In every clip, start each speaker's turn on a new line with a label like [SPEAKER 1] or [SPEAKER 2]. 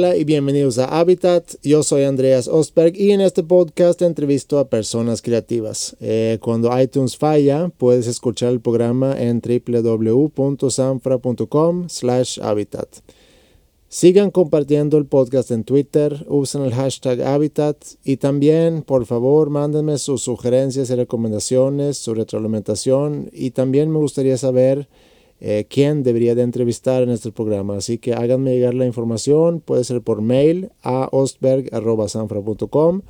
[SPEAKER 1] Hola y bienvenidos a Habitat. Yo soy Andreas Ostberg y en este podcast entrevisto a personas creativas. Eh, cuando iTunes falla, puedes escuchar el programa en www.sanfra.com/habitat. Sigan compartiendo el podcast en Twitter, usen el hashtag Habitat y también, por favor, mándenme sus sugerencias y recomendaciones, su retroalimentación y también me gustaría saber eh, quién debería de entrevistar en este programa. Así que háganme llegar la información, puede ser por mail a ostberg.sanfra.com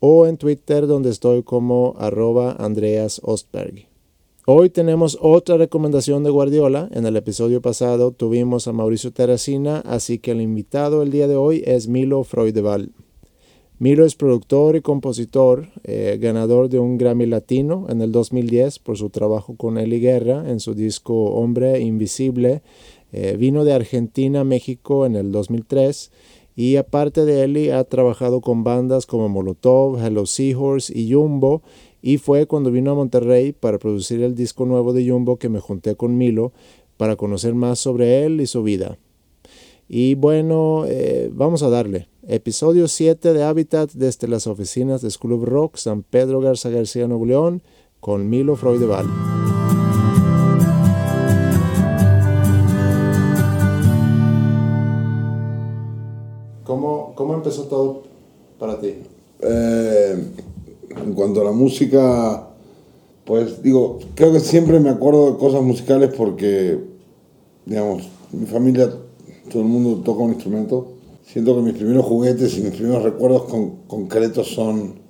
[SPEAKER 1] o en Twitter donde estoy como arroba Andreas Ostberg. Hoy tenemos otra recomendación de Guardiola. En el episodio pasado tuvimos a Mauricio Terracina, así que el invitado el día de hoy es Milo Freudeval. Milo es productor y compositor, eh, ganador de un Grammy Latino en el 2010 por su trabajo con Eli Guerra en su disco Hombre Invisible. Eh, vino de Argentina México en el 2003 y aparte de Eli ha trabajado con bandas como Molotov, Hello Seahorse y Jumbo y fue cuando vino a Monterrey para producir el disco nuevo de Jumbo que me junté con Milo para conocer más sobre él y su vida. Y bueno, eh, vamos a darle. Episodio 7 de Habitat desde las oficinas de School of Rock, San Pedro Garza García, Nuevo León, con Milo Freudeval. ¿Cómo, ¿Cómo empezó todo para ti?
[SPEAKER 2] Eh, en cuanto a la música, pues digo, creo que siempre me acuerdo de cosas musicales porque, digamos, mi familia, todo el mundo toca un instrumento. Siento que mis primeros juguetes y mis primeros recuerdos con, concretos son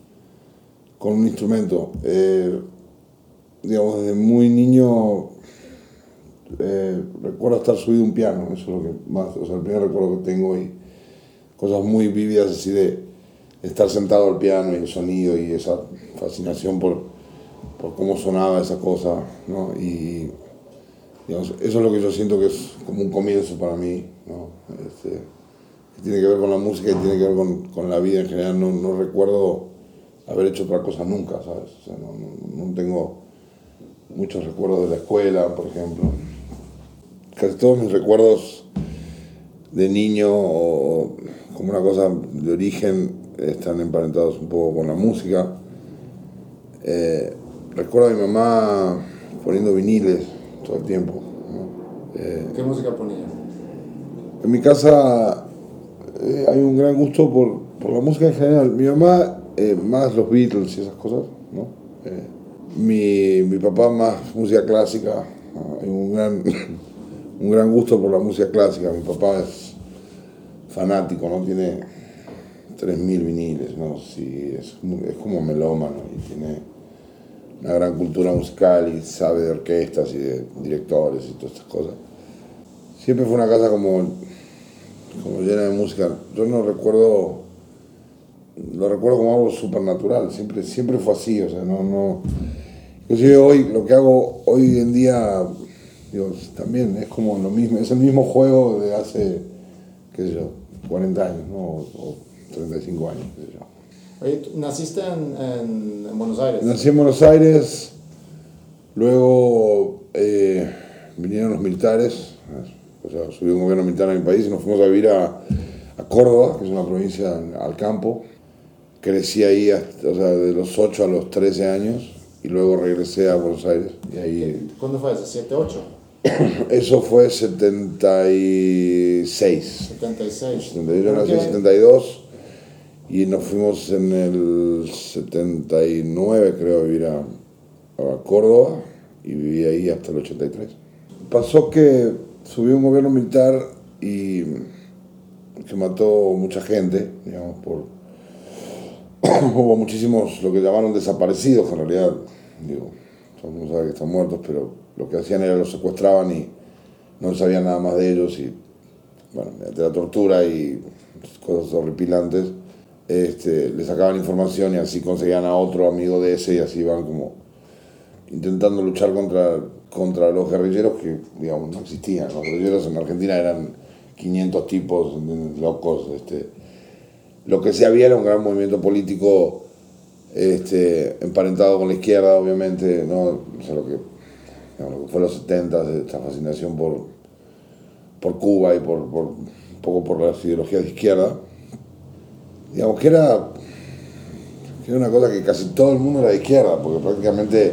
[SPEAKER 2] con un instrumento. Eh, digamos, desde muy niño eh, recuerdo estar subido un piano, eso es lo que más, o sea, el primer recuerdo que tengo y cosas muy vívidas así de estar sentado al piano y el sonido y esa fascinación por, por cómo sonaba esa cosa, ¿no? Y eso es lo que yo siento que es como un comienzo para mí, ¿no? Este, que tiene que ver con la música y tiene que ver con, con la vida en general. No, no, recuerdo haber hecho otra cosa nunca, ¿sabes? O sea, no, no, no tengo muchos recuerdos de la escuela, por ejemplo. Casi todos mis recuerdos de niño o como una cosa de origen están emparentados un poco con la música. Eh, recuerdo a mi mamá poniendo viniles todo el tiempo.
[SPEAKER 1] Eh, ¿Qué música ponía?
[SPEAKER 2] En mi casa eh, hay un gran gusto por, por, la música en general. Mi mamá más los Beatles y esas cosas, ¿no? mi, mi, papá más música clásica. Hay un gran, un gran gusto por la música clásica. Mi papá es fanático, ¿no? Tiene 3.000 viniles, ¿no? Sí, es, es como melómano y tiene una gran cultura musical y sabe de orquestas y de directores y todas estas cosas. Siempre fue una casa como, como llena de música. Yo no recuerdo, lo recuerdo como algo supernatural, siempre, siempre fue así, o sea, no, no... Inclusive hoy, lo que hago hoy en día, digo, también es como lo mismo, es el mismo juego de hace, qué sé yo, 40 años, ¿no? O, 35 años.
[SPEAKER 1] Oye, ¿naciste en, en, Buenos Aires?
[SPEAKER 2] Nací en Buenos Aires, luego eh, vinieron los militares, o sea, subió un gobierno militar a mi país y nos fuimos a vivir a, a Córdoba, que es una provincia al campo. Crecí ahí, hasta, o sea, de los 8 a los 13 años y luego regresé a Buenos Aires. Y ahí,
[SPEAKER 1] ¿Cuándo fue eso? ¿7, 8?
[SPEAKER 2] Eso fue 76.
[SPEAKER 1] 76.
[SPEAKER 2] Yo nací en 72 y nos fuimos en el 79, creo, a vivir a, a, Córdoba y viví ahí hasta el 83. Pasó que subió un gobierno militar y que mató mucha gente, digamos, por... Hubo muchísimos, lo que llamaron desaparecidos, en realidad, digo, mundo sabe que están muertos, pero lo que hacían era los secuestraban y no sabían nada más de ellos y, bueno, de la tortura y cosas horripilantes este, le sacaban información y así conseguían a otro amigo de ese y así iban como intentando luchar contra, contra los guerrilleros que, digamos, no existían. Los guerrilleros en Argentina eran 500 tipos locos. Este. Lo que sí había era un gran movimiento político este, emparentado con la izquierda, obviamente, ¿no? O lo, que, digamos, lo los 70, esta fascinación por, por Cuba y por, por poco por las ideologías de izquierda. Digamos que era, que era una cosa que casi todo el mundo era de izquierda, porque prácticamente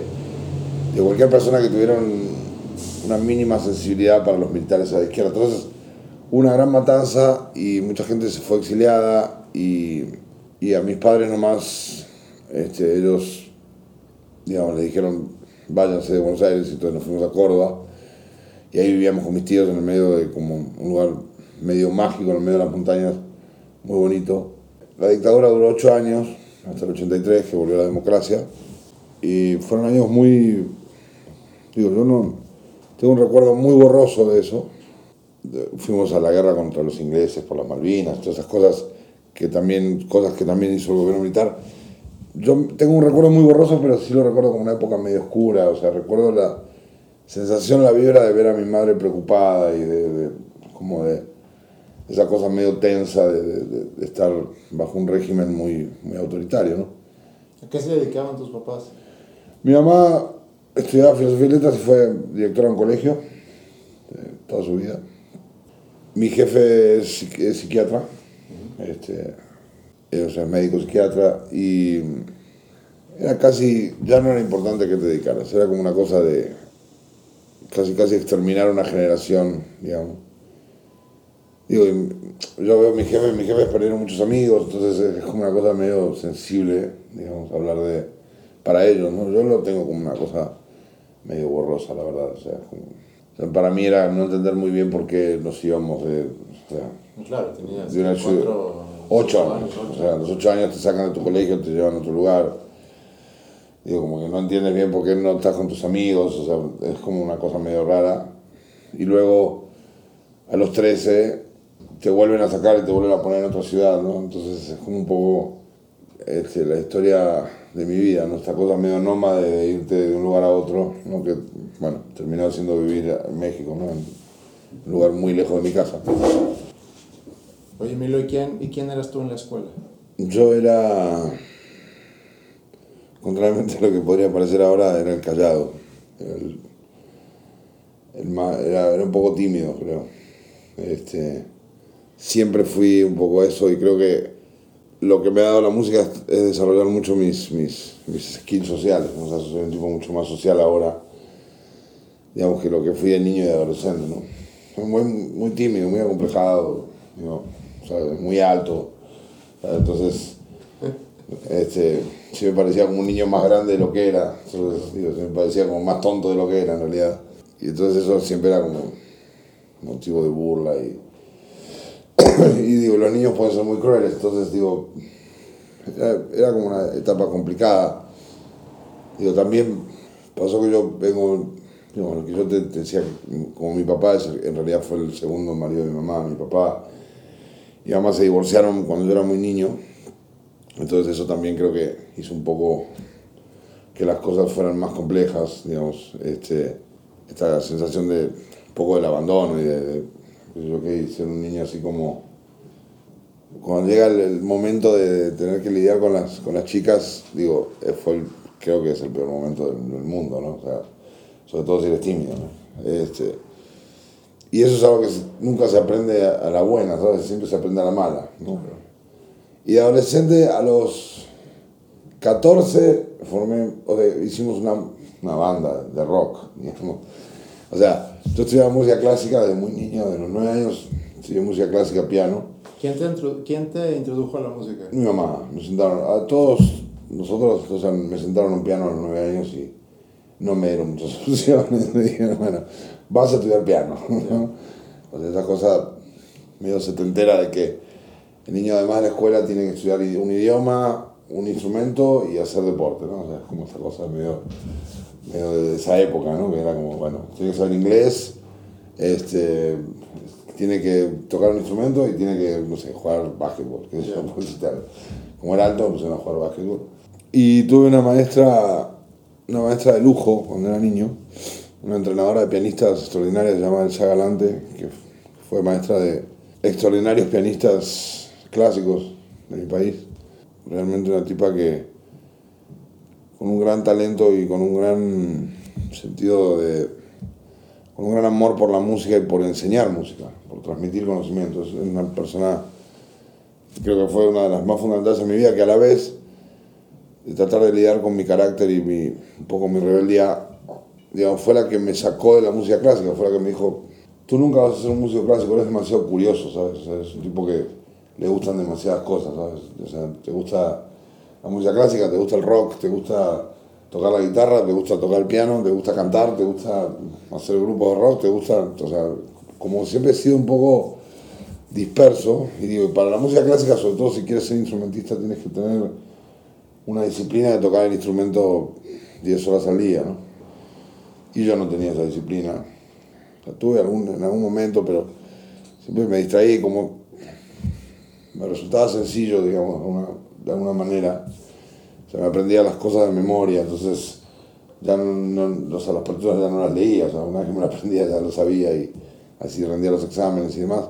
[SPEAKER 2] de cualquier persona que tuviera una mínima sensibilidad para los militares era de izquierda. Entonces, una gran matanza y mucha gente se fue exiliada y, y a mis padres nomás, este, ellos, digamos, le dijeron, váyanse de Buenos Aires y entonces nos fuimos a Córdoba y ahí vivíamos con mis tíos en el medio de como un lugar medio mágico, en el medio de las montañas, muy bonito. La dictadura duró ocho años, hasta el 83, que volvió la democracia, y fueron años muy, digo, yo no, tengo un recuerdo muy borroso de eso. Fuimos a la guerra contra los ingleses por las Malvinas, todas esas cosas que también, cosas que también hizo el gobierno militar. Yo tengo un recuerdo muy borroso, pero sí lo recuerdo como una época medio oscura, o sea, recuerdo la, sensación, la vibra de ver a mi madre preocupada y de, como de esa cosa medio tensa de, estar bajo un régimen muy, muy autoritario, ¿no?
[SPEAKER 1] ¿A qué se dedicaban tus papás?
[SPEAKER 2] Mi mamá estudiaba filosofía y letras fue directora en un colegio eh, toda su vida. Mi jefe es, psiquiatra, este, o sea, médico psiquiatra, y era casi, ya no era importante que te dedicaras, era como una cosa de, casi casi exterminar una generación, digamos. Digo, yo veo a mi jefe, mi jefe perdieron muchos amigos, entonces es como una cosa medio sensible, digamos, hablar de, para ellos, ¿no? Yo lo tengo como una cosa medio borrosa, la verdad, o sea, para mí era no entender muy bien por qué nos íbamos de, o
[SPEAKER 1] sea, claro, tenías de una
[SPEAKER 2] cuatro, ocho años, o sea, los ocho años te sacan de tu colegio, te llevan a otro lugar, digo, como que no entiendes bien por qué no estás con tus amigos, o sea, es como una cosa medio rara. Y luego, a los 13, te vuelven a sacar y te vuelven a poner en otra ciudad, ¿no? Entonces es como un poco este, la historia de mi vida, ¿no? Esta cosa medio nómada de irte de un lugar a otro, ¿no? Que, bueno, terminó haciendo vivir en México, ¿no? En un lugar muy lejos de mi casa.
[SPEAKER 1] Oye, Milo, ¿y quién, ¿y quién eras tú en la escuela?
[SPEAKER 2] Yo era contrariamente a lo que podría parecer ahora, era el callado. Era, era, un poco tímido, creo. Este, siempre fui un poco eso y creo que lo que me ha dado la música es desarrollar mucho mis, mis, mis skills sociales. O sea, soy un tipo mucho más social ahora, digamos, que lo que fui de niño y de adolescente. ¿no? Muy, muy tímido, muy acomplejado, muy alto. Entonces, este, sí me parecía como un niño más grande de lo que era, entonces, me parecía como más tonto de lo que era en realidad. Y entonces eso siempre era como motivo de burla y, y digo, los niños pueden ser muy crueles, entonces digo, era, como una etapa complicada. Digo, también pasó que yo vengo, digo, lo que yo te, decía, como mi papá en realidad fue el segundo marido de mi mamá, mi papá y mamá se divorciaron cuando yo era muy niño entonces eso también creo que hizo un poco que las cosas fueran más complejas, digamos, este, esta sensación de un poco del abandono y de, yo que ser un niño así como cuando llega el, momento de tener que lidiar con las, con las chicas, digo, eh, fue creo que es el peor momento del, mundo, ¿no? O sea, sobre todo si eres tímido, ¿no? Este, y eso es algo que nunca se aprende a, la buena, ¿sabes? Siempre se aprende a la mala, ¿no? Y de adolescente a los 14 formé, hicimos una, una, banda de rock. O sea, yo estudiaba música clásica desde muy niño, de los 9 años, estudié música clásica, piano.
[SPEAKER 1] ¿Quién te, ¿Quién te introdujo a la música?
[SPEAKER 2] Mi mamá, me sentaron, a todos nosotros, o sea, me sentaron un piano a los 9 años y no me dieron muchas soluciones. me dijeron, bueno, vas a estudiar piano. O sea, esa cosa medio setentera de que el niño además de la escuela tiene que estudiar un idioma, un instrumento y hacer deporte, ¿no? O sea, es como esta cosa medio, medio de esa época, ¿no? Que era como, bueno, tiene que saber inglés, este, tiene que tocar un instrumento y tiene que, no sé, jugar básquetbol, que yeah. Como era alto, pues a jugar básquetbol. Y tuve una maestra, una maestra de lujo cuando era niño, una entrenadora de pianistas extraordinarias llamada Elsa Galante, que fue maestra de extraordinarios pianistas clásicos de mi país. Realmente una tipa que con un gran talento y con un gran sentido de con un gran amor por la música y por enseñar música, por transmitir conocimientos. Es una persona, creo que fue una de las más fundamentales en mi vida, que a la vez de tratar de lidiar con mi carácter y mi, un poco mi rebeldía, fue la que me sacó de la música clásica, fue la que me dijo, tú nunca vas a ser un músico clásico, eres demasiado curioso, ¿sabes? es un tipo que le gustan demasiadas cosas, ¿sabes? O sea, te gusta la música clásica, te gusta el rock, te gusta tocar la guitarra, te gusta tocar el piano, te gusta cantar, te gusta hacer grupos de rock, te gusta, o como siempre he sido un poco disperso, y digo, para la música clásica, sobre todo si quieres ser instrumentista, tienes que tener una disciplina de tocar el instrumento 10 horas al día, ¿no? Y yo no tenía esa disciplina. La tuve algún, en algún momento, pero siempre me distraí como me resultaba sencillo, digamos, de alguna manera. O sea, me aprendía las cosas de memoria, entonces ya no, no o sea, las partituras ya no las leía, o sea, una vez que me las aprendía ya lo sabía así rendía los exámenes y demás.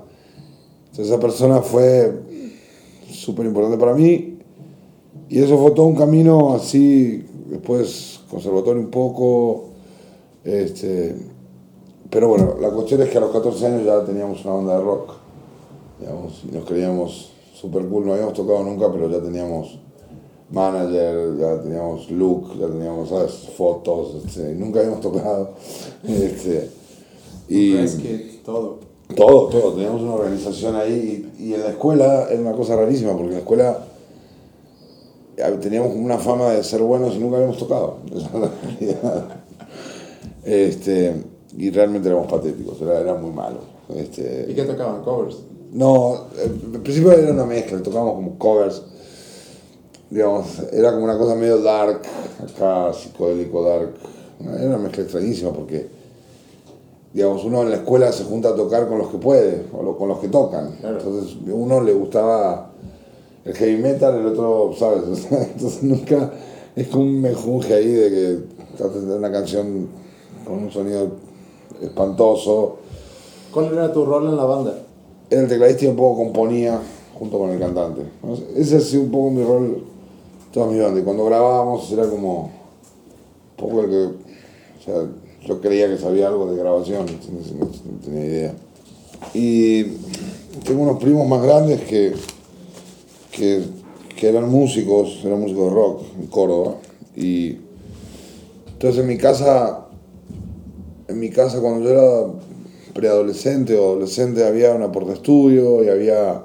[SPEAKER 2] Entonces esa persona fue súper importante para mí y eso fue todo un camino así, después conservatorio un poco, este, pero bueno, la cuestión es que a los 14 años ya teníamos una banda de rock, digamos, y nos creíamos super cool, no habíamos tocado nunca, pero ya teníamos manager, ya teníamos look, ya teníamos ¿sabes? fotos, este, nunca habíamos tocado. Este,
[SPEAKER 1] y todo.
[SPEAKER 2] Todo, todo, teníamos una organización ahí y, en la escuela era una cosa rarísima, porque en la escuela teníamos una fama de ser buenos y nunca habíamos tocado. Este, y realmente éramos patéticos, era, era muy malo. Este,
[SPEAKER 1] ¿Y qué tocaban? ¿Covers?
[SPEAKER 2] No, al principio era una mezcla, tocábamos como covers. Digamos, era como una cosa medio dark, acá psicodélico dark. Era una mezcla extrañísima porque, digamos, uno en la escuela se junta a tocar con los que puede, o con los que tocan. Entonces, a uno le gustaba el heavy metal, el otro, ¿sabes? Entonces nunca es como un mejunje ahí de que tratas de una canción con un sonido espantoso.
[SPEAKER 1] ¿Cuál era tu rol en la banda?
[SPEAKER 2] era el tecladista y un poco componía junto con el cantante. Ese ha sido un poco mi rol toda mi banda. Y cuando grabábamos era como un poco el que. O sea, yo creía que sabía algo de grabación, no, tenía idea. Y tengo unos primos más grandes que, que, que eran músicos, eran músicos de rock en Córdoba. Y entonces en mi casa, en mi casa cuando yo era preadolescente o adolescente había una porta estudio y había,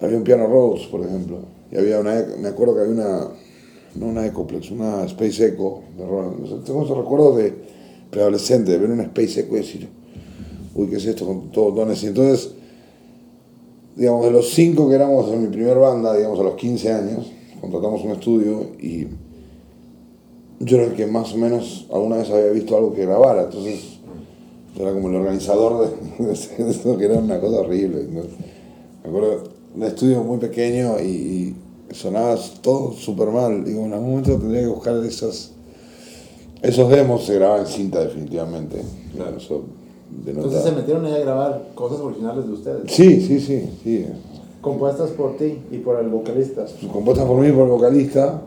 [SPEAKER 2] había un piano Rose, por ejemplo. Y había una, me acuerdo que había una, no una Ecoplex, una Space Echo de Roland. tengo esos recuerdos de preadolescente, de ver una Space Echo y decir, uy, ¿qué es esto con todos dones? Y entonces, digamos, de los cinco que éramos en mi primer banda, digamos, a los 15 años, contratamos un estudio y yo era el que más o menos alguna vez había visto algo que grabara. Entonces, era como el organizador de, esto, que era una cosa horrible. Me acuerdo un estudio muy pequeño y, sonaba todo súper mal. Digo, en algún momento tendría que buscar esos, esos demos, se grababan en cinta definitivamente.
[SPEAKER 1] Entonces se metieron ahí a grabar cosas originales de ustedes.
[SPEAKER 2] Sí, sí, sí, sí.
[SPEAKER 1] Compuestas por ti y por el vocalista.
[SPEAKER 2] Compuestas por mí y por el vocalista.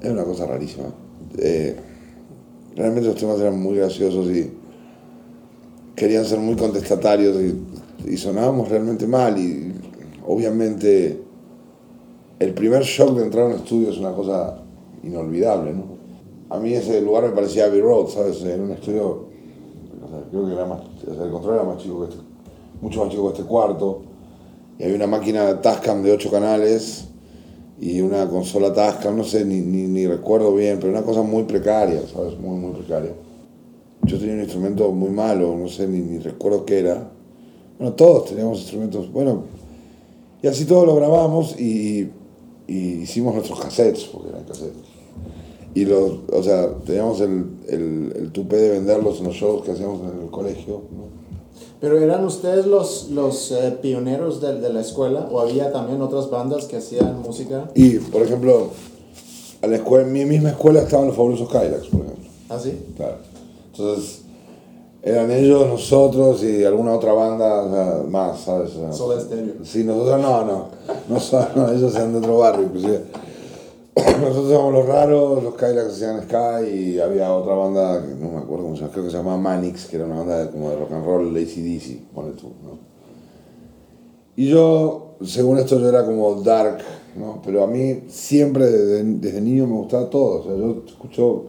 [SPEAKER 2] Es una cosa rarísima. Eh, realmente los temas eran muy graciosos y querían ser muy contestatarios y, sonábamos realmente mal y obviamente el primer shock de entrar a un estudio es una cosa inolvidable, ¿no? A mí ese lugar me parecía Abbey Road, ¿sabes? Era un estudio, creo que era más, el control era más chico que este, mucho más chico que este cuarto, y había una máquina Tascam de ocho canales y una consola Tascam, no sé, ni, ni, ni recuerdo bien, pero una cosa muy precaria, ¿sabes? Muy, muy precaria. Yo tenía un instrumento muy malo, no sé, ni, recuerdo qué era. Bueno, todos teníamos instrumentos, bueno, y así todos lo grabamos y, hicimos nuestros cassettes, porque eran cassettes. Y los, o sea, teníamos el, el, tupé de venderlos en los shows que hacíamos en el colegio.
[SPEAKER 1] ¿Pero eran ustedes los, los eh, pioneros de, de, la escuela o había también otras bandas que hacían música?
[SPEAKER 2] Y, por ejemplo, a la escuela, en mi misma escuela estaban los fabulosos Kylax, por ejemplo.
[SPEAKER 1] ¿Ah, sí?
[SPEAKER 2] Claro. Entonces, eran ellos, nosotros y alguna otra banda más, ¿sabes?
[SPEAKER 1] Soda Stereo.
[SPEAKER 2] Sí, nosotros no, no. no, ellos eran de otro barrio, inclusive. nosotros éramos los raros, los Kylax hacían Sky y había otra banda que no me acuerdo cómo se llama, creo que se llamaba Manix, que era una banda de, como de rock and roll, Lazy DC, pone tú, ¿no? Y yo, según esto, yo era como dark, ¿no? Pero a mí siempre desde, desde niño me gustaba todo, o sea, yo escucho...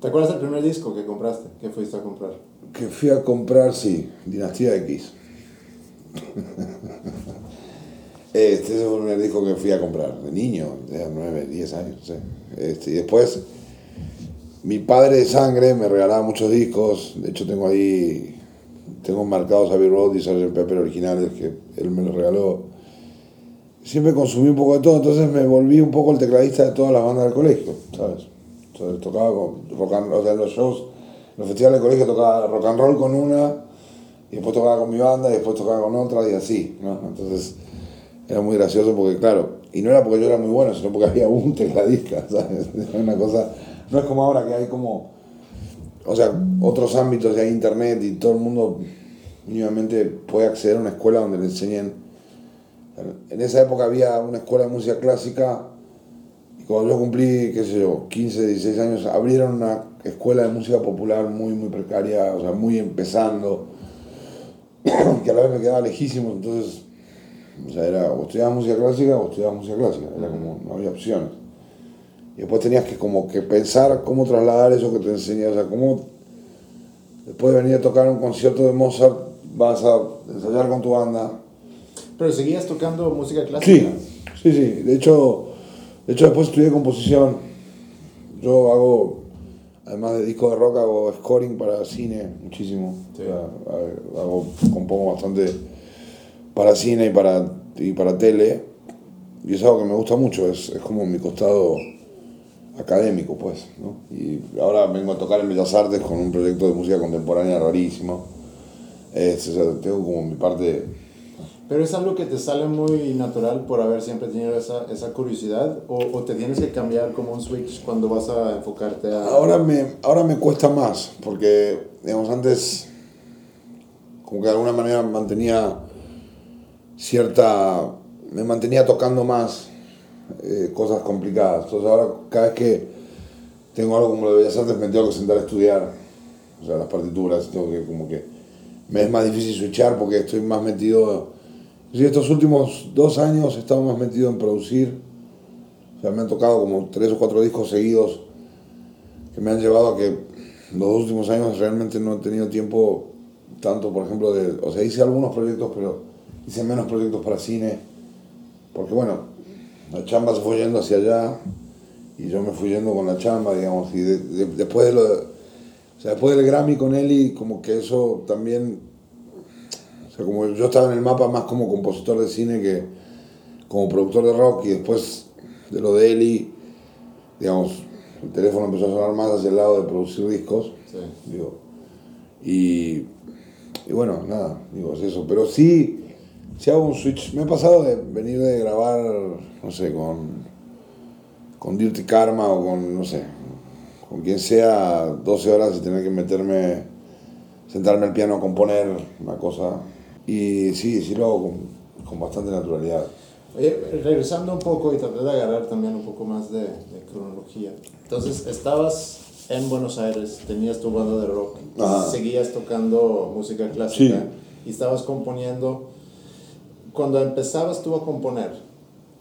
[SPEAKER 1] ¿Te acuerdas del primer disco que compraste? ¿Qué fuiste a comprar?
[SPEAKER 2] Que fui a comprar, sí, Dinastía X. Este, ese fue el primer disco que fui a comprar, de niño, de 9, 10 años, no sé. Este, y después, mi padre de sangre me regalaba muchos discos, de hecho tengo ahí, tengo marcados Abbey Road y Sgt. Pepper originales que él me los regaló. Siempre consumí un poco de todo, entonces me volví un poco el tecladista de todas las bandas del colegio, ¿sabes? Entonces tocaba con rock and o sea, los shows, en los festivales del colegio tocaba rock and roll con una, y después tocaba con mi banda, y después tocaba con otra, y así. Entonces era muy gracioso porque, claro, y no era porque yo era muy bueno, sino porque había un tecladista, ¿sabes? Una cosa, no es como ahora que hay como, o sea, otros ámbitos de internet y todo el mundo mínimamente puede acceder a una escuela donde le enseñen. En esa época había una escuela de música clásica y cuando yo cumplí, qué sé yo, 15, 16 años, abrieron una escuela de música popular muy, muy precaria, o sea, muy empezando, que a la vez me quedaba lejísimo, entonces o sea, era o estudiabas música clásica o estudiabas música clásica, era como, no había opciones. Y después tenías que como que pensar cómo trasladar eso que te enseñé, o sea, cómo después de venir a tocar un concierto de Mozart vas a ensayar con tu banda.
[SPEAKER 1] Pero seguías tocando música clásica.
[SPEAKER 2] Sí, sí, sí. De hecho, de hecho después estudié composición. Yo hago, además de disco de rock, hago scoring para cine muchísimo.
[SPEAKER 1] Sí.
[SPEAKER 2] O sea, hago, compongo bastante para cine y para, y para tele. Y es algo que me gusta mucho, es, es como mi costado académico, pues. ¿no? Y ahora vengo a tocar en Bellas Artes con un proyecto de música contemporánea rarísimo. Es, o sea, tengo como mi parte...
[SPEAKER 1] Pero es algo que te sale muy natural por haber siempre tenido esa, esa curiosidad o, o te tienes que cambiar como un switch cuando vas a enfocarte a...
[SPEAKER 2] Ahora me, ahora me cuesta más, porque, digamos, antes como que de alguna manera mantenía cierta... me mantenía tocando más eh, cosas complicadas. Entonces ahora cada vez que tengo algo como lo de Bellas Artes me tengo que sentar a estudiar, o sea, las partituras, tengo que como que... me es más difícil switchar porque estoy más metido... Sí, estos últimos dos años he estado más metido en producir. O sea, me han tocado como tres o cuatro discos seguidos que me han llevado a que los últimos años realmente no he tenido tiempo tanto, por ejemplo, de... O sea, hice algunos proyectos, pero hice menos proyectos para cine. Porque bueno, la chamba se fue yendo hacia allá y yo me fui yendo con la chamba, digamos. Y de- de- después de lo o sea, después del Grammy con Eli, como que eso también... Sea, como yo estaba en el mapa más como compositor de cine que como productor de rock y después de lo de Eli, digamos, el teléfono empezó a sonar más hacia el lado de producir discos.
[SPEAKER 1] Sí.
[SPEAKER 2] Digo, y, y bueno, nada, digo, es eso. Pero sí, si hago un switch, me ha pasado de venir de grabar, no sé, con, con Dirty Karma o con, no sé, con quien sea, 12 horas y tener que meterme, sentarme al piano a componer una cosa. Y sí, sí lo hago con, con bastante naturalidad.
[SPEAKER 1] Oye, regresando un poco y tratar de agarrar también un poco más de, de cronología. Entonces, estabas en Buenos Aires, tenías tu banda de rock,
[SPEAKER 2] Ajá.
[SPEAKER 1] seguías tocando música clásica
[SPEAKER 2] Sí.
[SPEAKER 1] y estabas componiendo. Cuando empezabas tú a componer,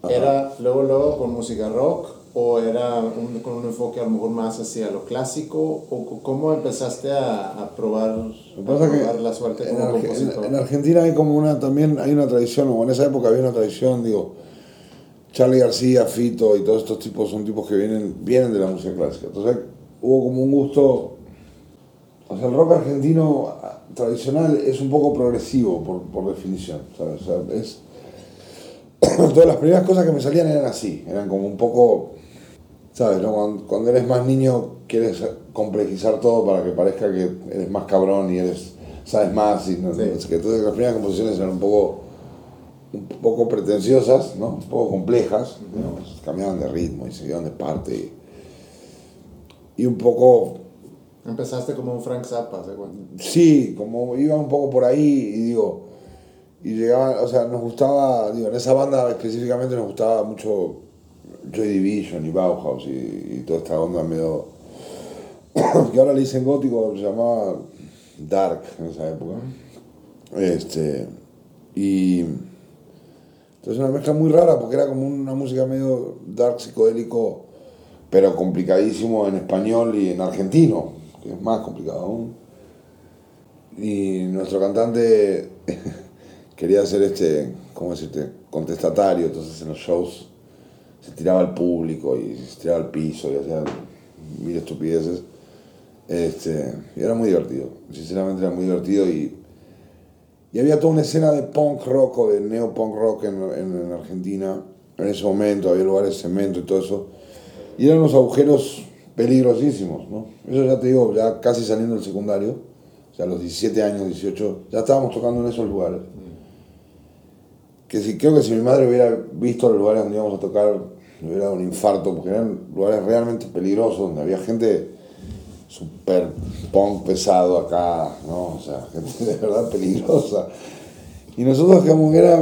[SPEAKER 2] Ajá.
[SPEAKER 1] ¿era luego, luego con música rock o era un- con un enfoque a lo mejor más hacia lo clásico? ¿O cómo empezaste a, a probar, a la suerte
[SPEAKER 2] en,
[SPEAKER 1] como
[SPEAKER 2] Arge-
[SPEAKER 1] compositor?
[SPEAKER 2] en- en Argentina hay como una, también hay una tradición, o en esa época había una tradición, digo, Charlie García, Fito y todos estos tipos son tipos que vienen, vienen de la música clásica. Entonces hubo como un gusto, o sea, el rock argentino tradicional es un poco progresivo por, por definición, ¿sabes? O sea, es... Todas las primeras cosas que me salían eran así, eran como un poco, ¿sabes? no? Cuando, cuando eres más niño quieres complejizar todo para que parezca que eres más cabrón y eres, sabes más. Y no,
[SPEAKER 1] Sí.
[SPEAKER 2] no sé qué. Entonces las primeras composiciones eran un poco, un poco pretenciosas, ¿no? un poco complejas, digamos, cambiaban de ritmo y se iban de parte. Y, y un poco
[SPEAKER 1] Empezaste como un Frank Zappa, ¿se?
[SPEAKER 2] Sí, como iba un poco por ahí y digo, y llegaba, o sea, nos gustaba, digo, en esa banda específicamente nos gustaba mucho Joy Division y Bauhaus y, y toda esta onda medio. que ahora le dicen gótico, se llamaba Dark en esa época. Este. Y. Entonces una mezcla muy rara porque era como una música medio dark psicodélico, pero complicadísimo en español y en argentino, que es más complicado aún. Y nuestro cantante quería hacer este, ¿cómo decirte?, contestatario, entonces en los shows se tiraba al público y se tiraba al piso y hacía mil estupideces. Este, era muy divertido, sinceramente era muy divertido y y había toda una escena de punk rock o de neo-punk rock en, en, Argentina. En ese momento había lugares de cemento y todo eso. Y eran unos agujeros peligrosísimos, ¿no? Eso ya te digo, ya casi saliendo del secundario, o sea, a los 17 años, 18, ya estábamos tocando en esos lugares. Que si, creo que si mi madre hubiera visto los lugares donde íbamos a tocar, le hubiera dado un infarto, porque eran lugares realmente peligrosos, donde había gente súper punk pesado acá, ¿no? O sea, gente de verdad peligrosa. Y nosotros, digamos, era,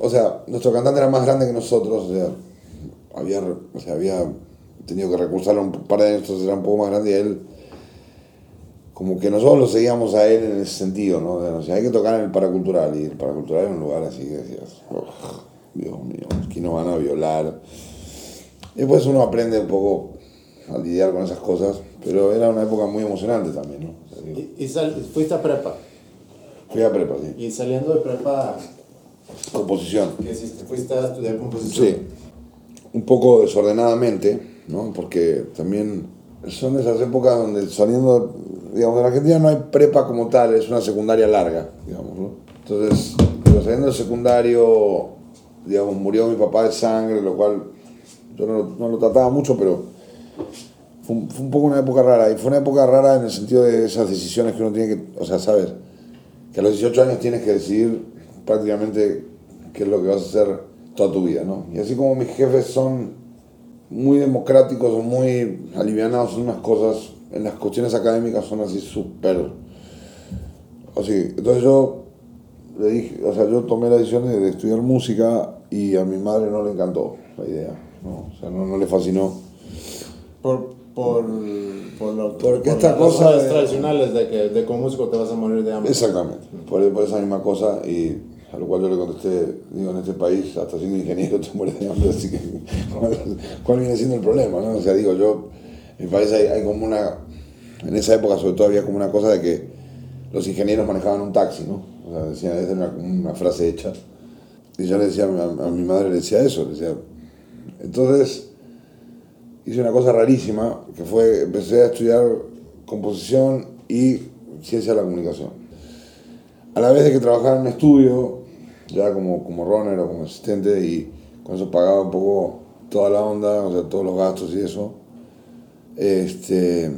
[SPEAKER 2] o sea, nuestro cantante era más grande que nosotros, o sea, había, o sea, había tenido que recursar un par de años, entonces era un poco más grande y él, como que nosotros lo seguíamos a él en ese sentido, ¿no? O sea, hay que tocar en el paracultural, y el paracultural era un lugar así que decías, Dios mío, aquí nos van a violar. Y después uno aprende un poco a lidiar con esas cosas, pero era una época muy emocionante también, ¿no?
[SPEAKER 1] ¿Y, fuiste a prepa?
[SPEAKER 2] Fui a prepa, sí.
[SPEAKER 1] ¿Y saliendo de prepa?
[SPEAKER 2] Composición.
[SPEAKER 1] ¿Qué hiciste? ¿Fuiste a estudiar composición?
[SPEAKER 2] Sí, un poco desordenadamente, ¿no? Porque también son esas épocas donde saliendo, digamos, en Argentina no hay prepa como tal, es una secundaria larga, digamos, ¿no? Entonces, pero saliendo del secundario, digamos, murió mi papá de sangre, lo cual yo no, no lo trataba mucho, pero fue un, poco una época rara. Y fue una época rara en el sentido de esas decisiones que uno tiene que, o sea, saber que a los 18 años tienes que decidir prácticamente qué es lo que vas a hacer toda tu vida, ¿no? Y así como mis jefes son muy democráticos o muy alivianados en unas cosas, en las cuestiones académicas son así súper... Así, entonces yo le dije, o sea, yo tomé la decisión de, estudiar música y a mi madre no le encantó la idea, ¿no? O sea, no, no le fascinó.
[SPEAKER 1] Por, por, por, lo,
[SPEAKER 2] Porque esta cosa
[SPEAKER 1] de, tradicionales de que de como músico te vas a morir de hambre.
[SPEAKER 2] Exactamente, por, por, esa misma cosa y a lo cual yo le contesté, digo, en este país, hasta siendo ingeniero te mueres de hambre, así que ¿cuál, viene siendo el problema? ¿no? O sea, digo, yo, en mi país hay, como una, en esa época sobre todo había como una cosa de que los ingenieros manejaban un taxi, ¿no? O sea, decían, es una, una frase hecha. Y yo le decía, a, a mi madre le decía eso, le decía, entonces hice una cosa rarísima, que fue, empecé a estudiar composición y ciencia de la comunicación. A la vez de que trabajaba en un estudio, ya como, como runner o como asistente, y con eso pagaba un poco toda la onda, o sea, todos los gastos y eso. Este,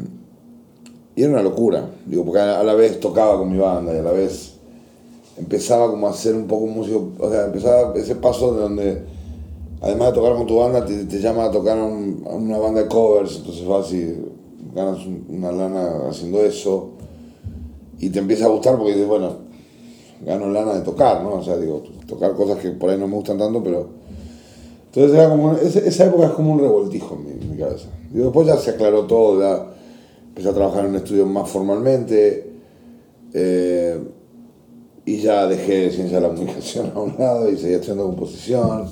[SPEAKER 2] y era una locura, digo, porque a la vez tocaba con mi banda y a la vez empezaba como a ser un poco músico, o sea, empezaba ese paso de donde además de tocar con tu banda, te, te llama a tocar a, una banda de covers, entonces vas y ganas una lana haciendo eso y te empieza a gustar porque dices, bueno, gano lana de tocar, ¿no? O sea, digo, tocar cosas que por ahí no me gustan tanto, pero... Entonces era como, esa época es como un revoltijo en mi, cabeza. Y después ya se aclaró todo, ya empecé a trabajar en un estudio más formalmente eh, y ya dejé ciencia de la comunicación a un lado y seguí estudiando composición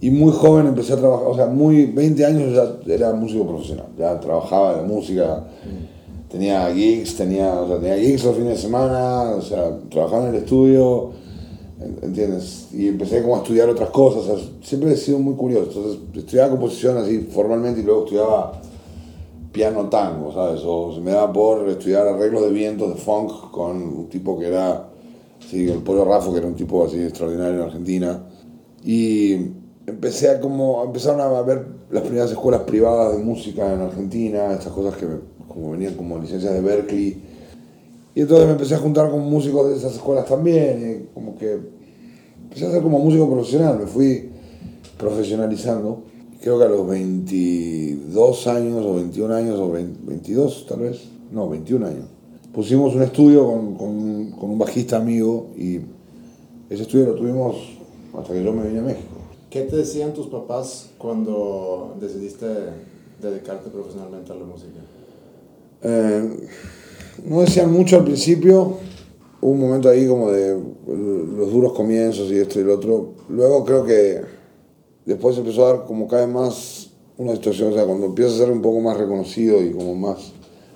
[SPEAKER 2] y muy joven empecé a trabajar, o sea, muy 20 años ya era músico profesional, ya trabajaba en la música, tenía gigs, tenía, o sea, tenía gigs los fines de semana, o sea, trabajaba en el estudio, ¿entiendes? Y empecé como a estudiar otras cosas, siempre he sido muy curioso, entonces estudiaba composición así formalmente y luego estudiaba piano tango, ¿sabes? O se me daba por estudiar arreglos de vientos de funk con un tipo que era, sí, el Polo Rafo, que era un tipo así extraordinario en Argentina. Y empecé a como, empezaron a ver las primeras escuelas privadas de música en Argentina, estas cosas que como venían como licencias de Berkeley. Y entonces me empecé a juntar con músicos de esas escuelas también, y como que empecé a ser como músico profesional, me fui profesionalizando. Creo que a los 22 años o 21 años o 22 tal vez, no, 21 años. Pusimos un estudio con, con, con un bajista amigo y ese estudio lo tuvimos hasta que yo me vine a México.
[SPEAKER 1] ¿Qué te decían tus papás cuando decidiste dedicarte profesionalmente a la música?
[SPEAKER 2] Eh, no decían mucho al principio. Hubo un momento ahí como de los duros comienzos y esto y lo otro. Luego creo que después empezó a dar como cada vez más una situación, o sea, cuando empieza a ser un poco más reconocido y como más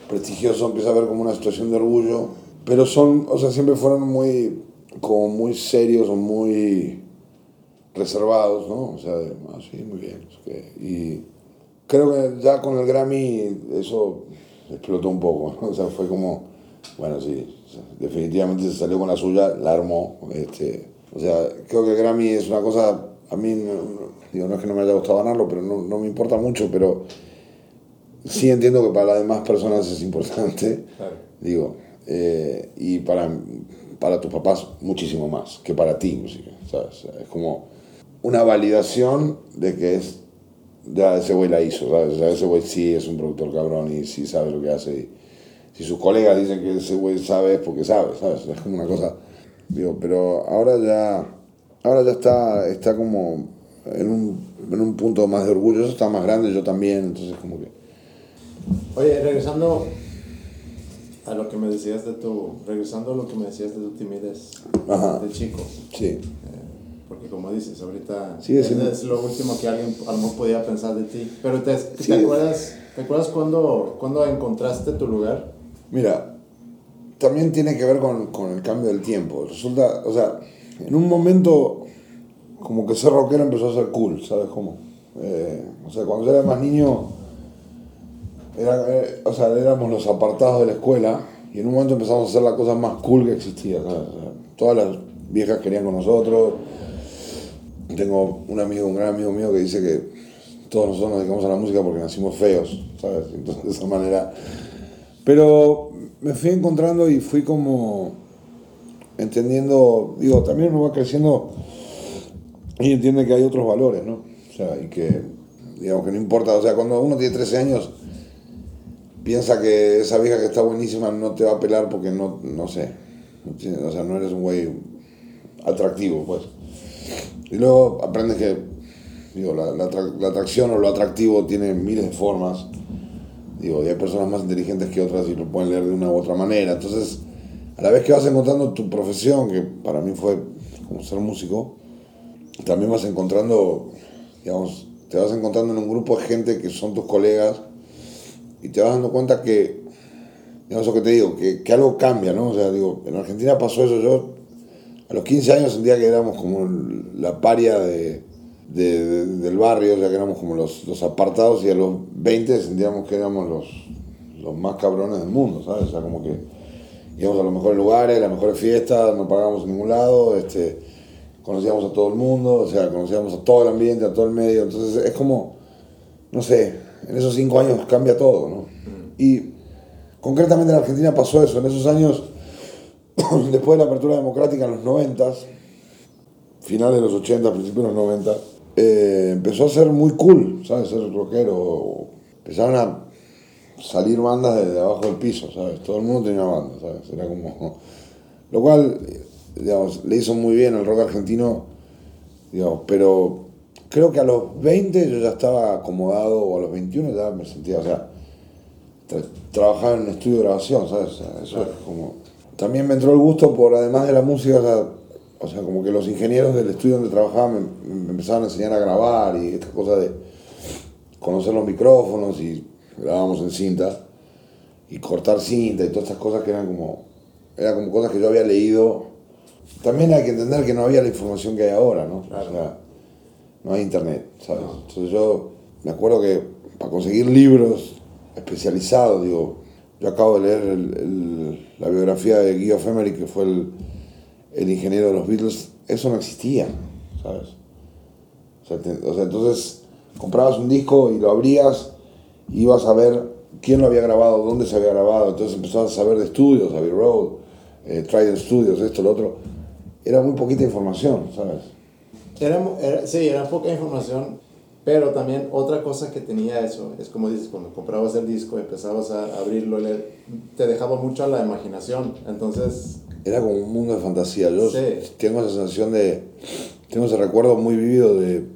[SPEAKER 2] prestigioso, empieza a haber como una situación de orgullo. Pero son, o sea, siempre fueron muy, como muy serios o muy reservados, ¿no? O sea, ah, sí, muy bien. Y creo que ya con el Grammy eso explotó un poco, ¿no? O sea, fue como, bueno, sí, definitivamente se salió con la suya, la armó. Este, o sea, creo que el Grammy es una cosa, a mí, no, digo, no es que no me haya gustado ganarlo, pero no, no me importa mucho, pero sí entiendo que para las demás personas es importante, digo, eh, y para, para tus papás muchísimo más que para ti, ¿sabes? Es como una validación de que es, ya ese güey la hizo, ¿sabes? ese güey sí es un productor cabrón y sí sabe lo que hace. Y si sus colegas dicen que ese güey sabe es porque sabe, ¿sabes? Es como una cosa, digo, pero ahora ya, ahora ya está, está como en un, en un punto más de orgullo, eso está más grande, yo también, entonces como que...
[SPEAKER 1] Oye, regresando a lo que me decías de tu, regresando a lo que me decías de tu timidez de chico.
[SPEAKER 2] Sí.
[SPEAKER 1] Eh, como dices, ahorita es, lo último que alguien a lo mejor podía pensar de ti. Pero te, ¿te acuerdas, ¿te acuerdas cuando, cuando encontraste tu lugar?
[SPEAKER 2] Mira, también tiene que ver con, con, el cambio del tiempo. Resulta, o sea, en un momento como que ser rockero empezó a ser cool, ¿sabes cómo? Eh, o sea, cuando yo era más niño, era, eh, o sea, éramos los apartados de la escuela y en un momento empezamos a hacer la cosa más cool que existía. todas las viejas querían con nosotros, tengo un amigo, un gran amigo mío que dice que todos nosotros nos dedicamos a la música porque nacimos feos, ¿sabes? Entonces, de esa manera. Pero me fui encontrando y fui como entendiendo, digo, también uno va creciendo y entiende que hay otros valores, ¿no? O sea, y que, digamos, que no importa, o sea, cuando uno tiene 13 años, piensa que esa vieja que está buenísima no te va a pelar porque no, no sé, o sea, no eres un güey atractivo, pues. Y luego aprendes que digo, la, la, atracción o lo atractivo tiene miles de formas. Digo, y hay personas más inteligentes que otras y lo pueden leer de una u otra manera. Entonces, a la vez que vas encontrando tu profesión, que para mí fue como ser músico, también vas encontrando, digamos, te vas encontrando en un grupo de gente que son tus colegas y te vas dando cuenta que, digamos, eso que te digo, que, que algo cambia, ¿no? O sea, digo, en Argentina pasó eso, yo a los 15 años sentía que éramos como la paria de, del barrio, ya que éramos como los, los, apartados, y a los 20 sentíamos que éramos los, los más cabrones del mundo, ¿sabes? O sea, como que íbamos a los mejores lugares, las mejores fiestas, no pagábamos en ningún lado, este, conocíamos a todo el mundo, o sea, conocíamos a todo el ambiente, a todo el medio, entonces es como, no sé, en esos cinco años cambia todo, ¿no? Y concretamente en Argentina pasó eso, en esos años después de la apertura democrática en los 90, finales de los 80, principios de los 90, eh, empezó a ser muy cool, ¿sabes? Ser rockero. Empezaron a salir bandas de, abajo del piso, ¿sabes? Todo el mundo tenía bandas, ¿sabes? Era como... Lo cual, digamos, le hizo muy bien al rock argentino, digamos, pero creo que a los 20 yo ya estaba acomodado, o a los 21 ya me sentía, o sea, trabajaba en un estudio de grabación, ¿sabes? eso es como también me entró el gusto por, además de la música, o sea, como que los ingenieros del estudio donde trabajaba me, empezaban a enseñar a grabar y estas cosas de conocer los micrófonos y grabábamos en cinta y cortar cinta y todas estas cosas que eran como, eran como cosas que yo había leído. También hay que entender que no había la información que hay ahora, ¿no? O sea, no hay internet, ¿sabes? Entonces yo me acuerdo que para conseguir libros especializados, digo, yo acabo de leer la biografía de Guy Femery, que fue el, ingeniero de los Beatles. Eso no existía, ¿sabes? O sea, entonces comprabas un disco y lo abrías y ibas a ver quién lo había grabado, dónde se había grabado. Entonces empezabas a saber de estudios, Abbey Road, eh, Trident Studios, esto, lo otro. Era muy poquita información, ¿sabes?
[SPEAKER 1] Era, sí, era poca información pero también otra cosa que tenía eso, es como dices, cuando comprabas el disco, empezabas a abrirlo, te dejaba mucho a la imaginación, entonces...
[SPEAKER 2] Era como un mundo de fantasía, yo tengo esa sensación de, tengo ese recuerdo muy vivido de,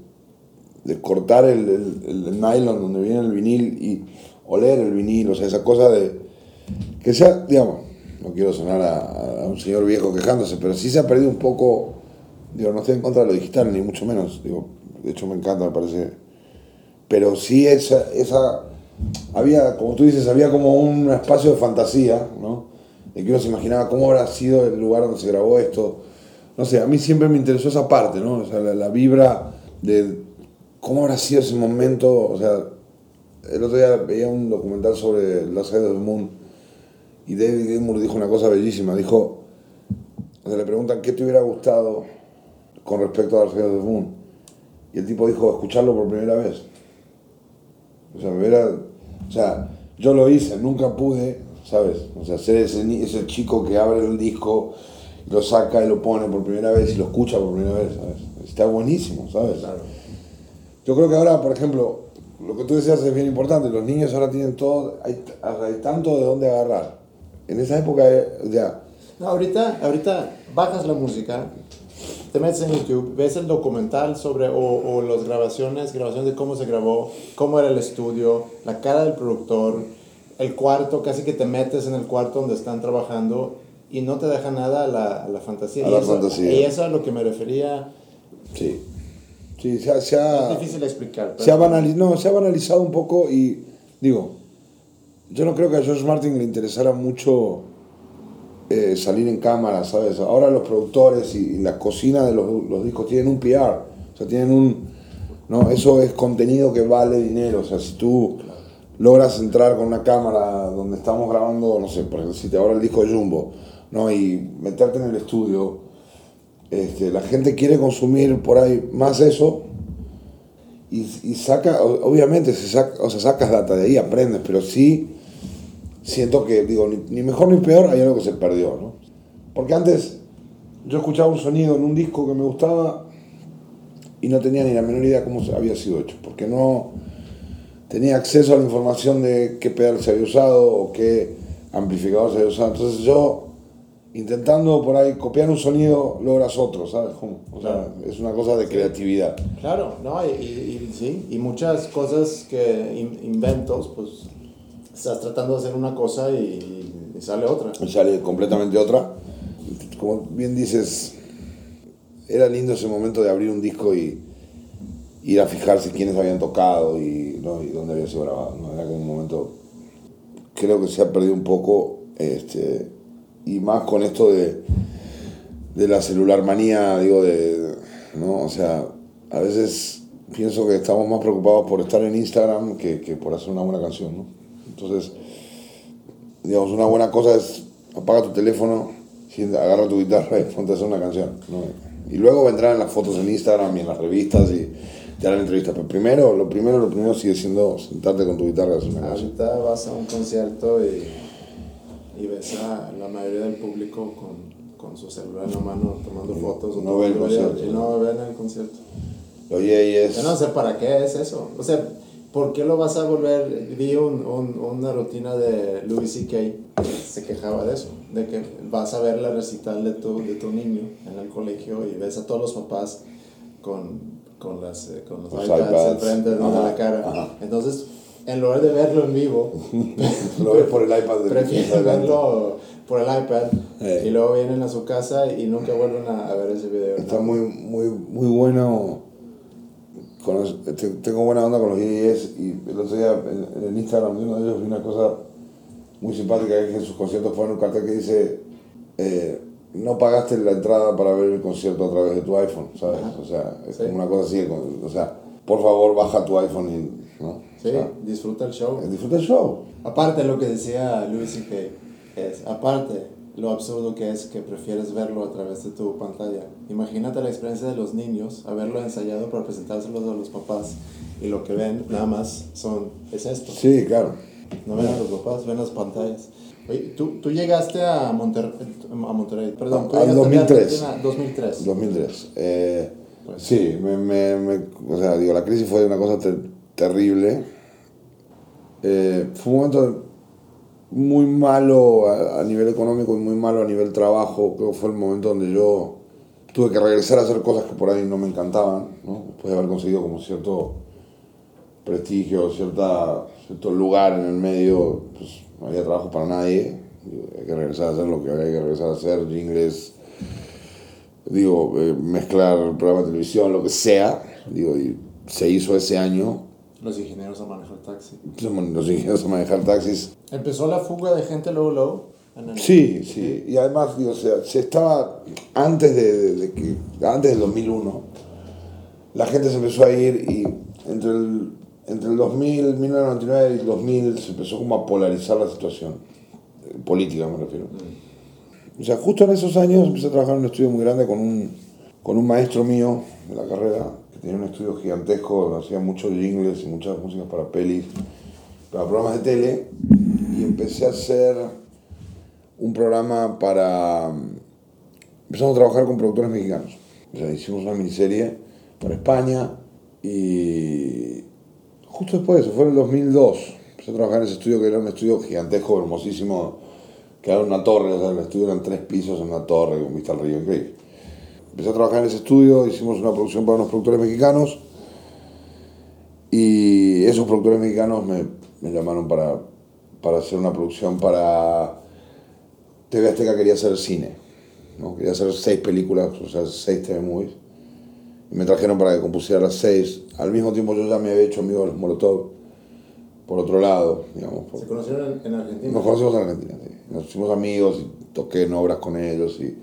[SPEAKER 2] de cortar el, el, el, nylon donde viene el vinil y oler el vinil, o sea, esa cosa de que sea, digamos, no quiero sonar a, a, un señor viejo quejándose, pero sí se ha perdido un poco, digo, no estoy en contra de lo digital, ni mucho menos, digo, de hecho me encanta, me parece, pero sí esa, esa había, como tú dices, había como un espacio de fantasía, ¿no? De que uno se imaginaba cómo habrá sido el lugar donde se grabó esto. No sé, a mí siempre me interesó esa parte, ¿no? O sea, la, vibra de cómo habrá sido ese momento. O sea, el otro día veía un documental sobre la sede del Moon y David Gilmour dijo una cosa bellísima. Dijo, sea, le preguntan qué te hubiera gustado con respecto a la sede del Moon. Y el tipo dijo, escucharlo por primera vez. O sea, me hubiera, o sea, yo lo hice, nunca pude, ¿sabes? O sea, ser ese, ese chico que abre el disco, lo saca y lo pone por primera vez y lo escucha por primera vez, ¿sabes? Está buenísimo, ¿sabes?
[SPEAKER 1] Claro.
[SPEAKER 2] Yo creo que ahora, por ejemplo, lo que tú decías es bien importante, los niños ahora tienen todo, hay, hay tanto de dónde agarrar. En esa época, ya...
[SPEAKER 1] No, ahorita, ahorita bajas la música, te metes en YouTube, ves el documental sobre, o, o las grabaciones, grabaciones de cómo se grabó, cómo era el estudio, la cara del productor, el cuarto, casi que te metes en el cuarto donde están trabajando y no te deja nada a la, a la fantasía.
[SPEAKER 2] A
[SPEAKER 1] y,
[SPEAKER 2] la
[SPEAKER 1] eso,
[SPEAKER 2] fantasía.
[SPEAKER 1] y eso es a lo que me refería.
[SPEAKER 2] Sí. Sí, se ha, se ha-
[SPEAKER 1] Es difícil explicar.
[SPEAKER 2] se ha,
[SPEAKER 1] pero-
[SPEAKER 2] banali- no, se ha banalizado un poco y digo, yo no creo que a George Martin le interesara mucho eh, salir en cámara, ¿sabes? Ahora los productores y, y la cocina de los, los discos tienen un PR, o sea, tienen un... No, eso es contenido que vale dinero, o sea, si tú logras entrar con una cámara donde estamos grabando, no sé, por ejemplo, si te ahora el disco de Jumbo, ¿no? Y meterte en el estudio, este, la gente quiere consumir por ahí más eso y, y saca, obviamente, se saca, o sea, sacas data de ahí, aprendes, pero sí siento que, digo, ni, ni mejor ni peor, hay algo que se perdió, ¿no? Porque antes yo escuchaba un sonido en un disco que me gustaba y no tenía ni la menor idea cómo había sido hecho, porque no tenía acceso a la información de qué pedal se había usado o qué amplificador se había usado. Entonces yo, intentando por ahí copiar un sonido, logras otro, ¿sabes? cómo? O sea,
[SPEAKER 1] Claro.
[SPEAKER 2] es una cosa de creatividad.
[SPEAKER 1] Claro, no, y, y- y sí, y muchas cosas que in- inventos, pues estás tratando de hacer una cosa y, sale otra.
[SPEAKER 2] y sale completamente otra. Como bien dices, era lindo ese momento de abrir un disco y ir a fijarse quiénes habían tocado y, ¿no? y dónde había sido grabado. ¿no? Era como un momento, creo que se ha perdido un poco, este, y más con esto de, de la celular manía, digo, de, ¿no? O sea, a veces pienso que estamos más preocupados por estar en Instagram que, que por hacer una buena canción, ¿no? Entonces, digamos, una buena cosa es apaga tu teléfono, agarra tu guitarra y ponte a hacer una canción. ¿no? Y luego vendrán las fotos en Instagram y en las revistas y te harán entrevistas. Pero primero, lo primero, lo primero sigue siendo sentarte con tu guitarra y hacer una canción.
[SPEAKER 1] Ahorita vas a un concierto y, y ves a la mayoría del público con, con su celular en la mano tomando fotos.
[SPEAKER 2] no ve el concierto.
[SPEAKER 1] Y no ven el concierto.
[SPEAKER 2] Oye y es...
[SPEAKER 1] Yo no sé para qué es eso. O sea, ¿por qué lo vas a volver? Vi un, un- una rutina de Louis C.K. se quejaba de eso, de que vas a ver la recital de tu, de tu niño en el colegio y ves a todos los papás con, con, las, eh, con los
[SPEAKER 2] Los
[SPEAKER 1] iPads,
[SPEAKER 2] iPads.
[SPEAKER 1] enfrente de la cara.
[SPEAKER 2] ajá.
[SPEAKER 1] Entonces, en lugar de verlo en vivo,
[SPEAKER 2] Lo ves por el iPad de
[SPEAKER 1] prefieren verlo por el iPad
[SPEAKER 2] Eh.
[SPEAKER 1] y luego vienen a su casa y nunca vuelven a, a ver ese video.
[SPEAKER 2] Está muy, muy, muy bueno. Con los- te- tengo buena onda con los DJs y el otro día en, en el Instagram de uno de ellos vi una cosa muy simpática que es que en sus conciertos ponen un cartel que dice eh, no pagaste la entrada para ver el concierto a través de tu iPhone, ¿sabes?
[SPEAKER 1] Ajá.
[SPEAKER 2] O sea, es
[SPEAKER 1] Sí.
[SPEAKER 2] como una cosa así, o sea, por favor baja tu iPhone y, ¿no?
[SPEAKER 1] Sí,
[SPEAKER 2] O sea,
[SPEAKER 1] disfruta el show.
[SPEAKER 2] disfruta el show.
[SPEAKER 1] Aparte lo que decía Louis C.K. es, aparte lo absurdo que es que prefieres verlo a través de tu pantalla. Imagínate la experiencia de los niños, haberlo ensayado para presentárselo a los papás y lo que ven nada más son, es esto.
[SPEAKER 2] Sí, claro.
[SPEAKER 1] No ven a los papás, ven las pantallas. Oye, ¿tú, tú llegaste a, Monter a Monterrey, perdón, tú
[SPEAKER 2] Al
[SPEAKER 1] llegaste
[SPEAKER 2] 2003.
[SPEAKER 1] a Argentina 2003.
[SPEAKER 2] 2003. Eh,
[SPEAKER 1] Pues.
[SPEAKER 2] sí, me, me, me- o sea, digo, la crisis fue una cosa ter- terrible. Eh, fue un momento muy malo a, a nivel económico y muy malo a nivel trabajo. Creo que fue el momento donde yo tuve que regresar a hacer cosas que por ahí no me encantaban, ¿no? después de haber conseguido como cierto prestigio, cierta, cierto lugar en el medio, pues no había trabajo para nadie, hay que regresar a hacer lo que había que regresar a hacer, inglés, digo, eh, mezclar programas de televisión, lo que sea, digo, y se hizo ese año.
[SPEAKER 1] Los ingenieros a manejar taxis.
[SPEAKER 2] Los ingenieros a manejar taxis.
[SPEAKER 1] ¿Empezó la fuga de gente luego, luego?
[SPEAKER 2] Sí, sí, y además, digo, o sea, se estaba, antes, de, que, antes del 2001, la gente se empezó a ir y entre el, entre el 2000, 1999 y el 2000 se empezó como a polarizar la situación, política me refiero. Mm. O sea, justo en esos años empecé a trabajar en un estudio muy grande con un, con un maestro mío de la carrera, tenía un estudio gigantesco, hacía muchos jingles y muchas músicas para pelis, para programas de tele, y empecé a hacer un programa para... Empezamos a trabajar con productores mexicanos. O sea, hicimos una miniserie para España y justo después de eso, fue en el 2002. Empecé a trabajar en ese estudio que era un estudio gigantesco, hermosísimo, que era una torre, o sea, el estudio eran tres pisos en una torre con vista al río, increíble. Empecé a trabajar en ese estudio, hicimos una producción para unos productores mexicanos y esos productores mexicanos me, me llamaron para, para hacer una producción para TV Azteca quería hacer cine, ¿no? quería hacer seis películas, o sea, seis TV movies. Y me trajeron para que compusiera las seis. Al mismo tiempo yo ya me había hecho amigo de los Molotov, por otro lado, digamos.
[SPEAKER 1] ¿Se conocieron en, Argentina?
[SPEAKER 2] Nos conocimos en Argentina, sí. Nos hicimos amigos y toqué en obras con ellos. Y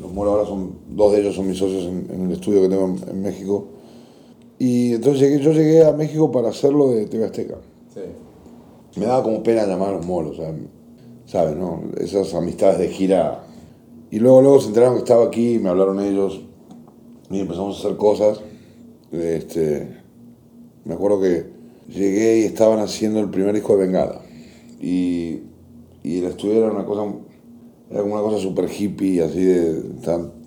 [SPEAKER 2] los Molotov ahora son, dos de ellos son mis socios en, el estudio que tengo en, México. Y entonces llegué, yo llegué a México para hacerlo de TV Azteca. Sí. Me daba como pena llamar a los molos, o sea, ¿sabes? No? Esas amistades de gira. Y luego, luego se enteraron que estaba aquí, me hablaron ellos y empezamos a hacer cosas. Este, me acuerdo que llegué y estaban haciendo el primer disco de Bengala. Y, y el estudio era una cosa, era como una cosa super hippie, así de,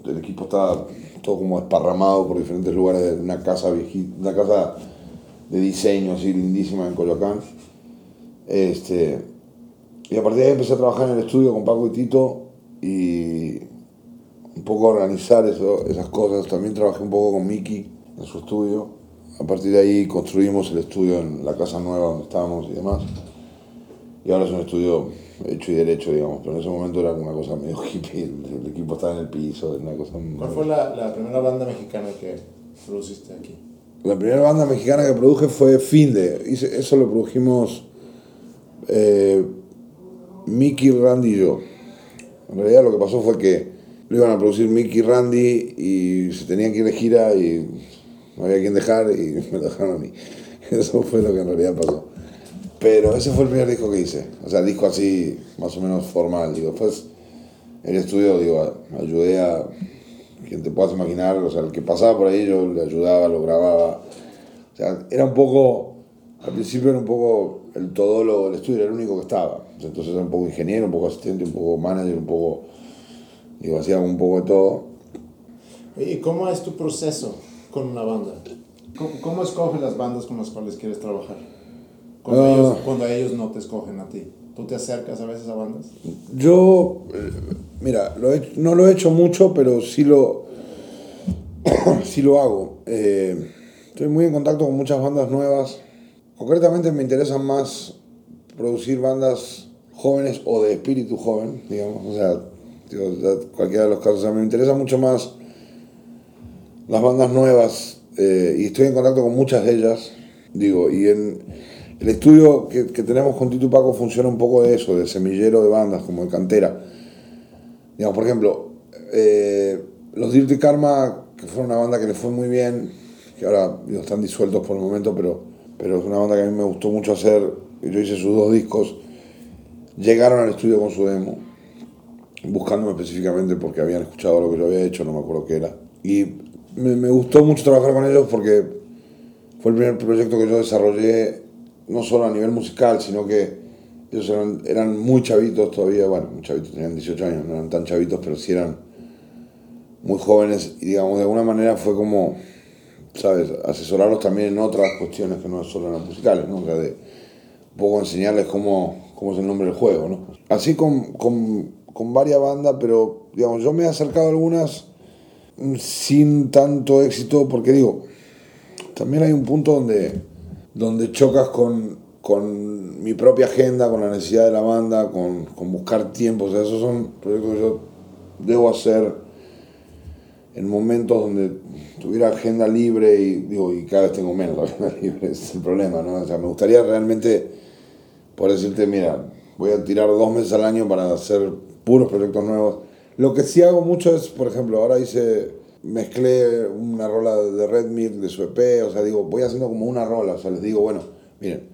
[SPEAKER 2] el equipo estaba todo como esparramado por diferentes lugares de una casa viejita, una casa de diseño así lindísima en Coyoacán. Este, y a partir de ahí empecé a trabajar en el estudio con Paco y Tito y un poco a organizar eso, esas cosas. También trabajé un poco con Miki en su estudio. A partir de ahí construimos el estudio en la casa nueva donde estábamos y demás. Y ahora es un estudio hecho y derecho, digamos, pero en ese momento era una cosa medio hippie, el equipo estaba en el piso, una cosa
[SPEAKER 1] ¿Cuál fue la, la, primera banda mexicana que produciste aquí?
[SPEAKER 2] La primera banda mexicana que produje fue Finde, eso lo produjimos eh, Mickey, Randy y yo. En realidad lo que pasó fue que lo iban a producir Mickey y Randy y se tenían que ir de gira y no había quien dejar y me dejaron a mí. Eso fue lo que en realidad pasó. Pero ese fue el primer disco que hice. O sea, disco así, más o menos formal. Digo, después el estudio, digo, ayudé a quien te puedas imaginar. O sea, el que pasaba por ahí yo le ayudaba, lo grababa. O sea, era un poco, al principio era un poco el todólogo del estudio, era el único que estaba. Entonces era un poco ingeniero, un poco asistente, un poco manager, un poco. Digo, hacía un poco de todo.
[SPEAKER 1] ¿Y cómo es tu proceso con una banda? ¿Cómo, escoges las bandas con las cuales quieres trabajar? Cuando, ah. ellos, cuando ellos no te escogen a ti. ¿Tú te acercas a veces a bandas?
[SPEAKER 2] Yo, eh, mira, lo no lo he hecho mucho, pero sí lo, sí lo hago. Eh, estoy muy en contacto con muchas bandas nuevas Concretamente me interesan más producir bandas jóvenes o de espíritu joven, digamos, o sea, cualquiera de los casos. O sea, me interesa mucho más las bandas nuevas eh, y estoy en contacto con muchas de ellas, digo, y en el estudio que, tenemos con Tito Paco funciona un poco de eso, de semillero de bandas, como de cantera. Digamos, por ejemplo, eh, los Dirty Karma, que fue una banda que le fue muy bien, que ahora están disueltos por el momento, pero pero es una banda que a mí me gustó mucho hacer. Yo hice sus dos discos. Llegaron al estudio con su demo, buscándome específicamente porque habían escuchado lo que yo había hecho, no me acuerdo qué era. Y me, me gustó mucho trabajar con ellos porque fue el primer proyecto que yo desarrollé, no solo a nivel musical, sino que ellos eran, eran muy chavitos todavía, bueno, muy chavitos, tenían 18 años, no eran tan chavitos, pero sí eran muy jóvenes y digamos, de alguna manera fue como ¿sabes? Asesorarlos también en otras cuestiones que no solo las musicales, ¿no? O sea, de un poco enseñarles cómo, cómo es el nombre del juego, ¿no? Así con, con, con varias bandas, pero, digamos, yo me he acercado a algunas sin tanto éxito, porque digo, también hay un punto donde, donde chocas con, con mi propia agenda, con la necesidad de la banda, con, con buscar tiempo. O sea, esos son proyectos que yo debo hacer en momentos donde tuviera agenda libre y, digo, y cada vez tengo menos agenda libre, es el problema, ¿no? O sea, me gustaría realmente poder decirte, mira, voy a tirar dos meses al año para hacer puros proyectos nuevos. Lo que sí hago mucho es, por ejemplo, ahora hice, mezclé una rola de Red de su EP, o sea, digo, voy haciendo como una rola, o sea, les digo, bueno, miren,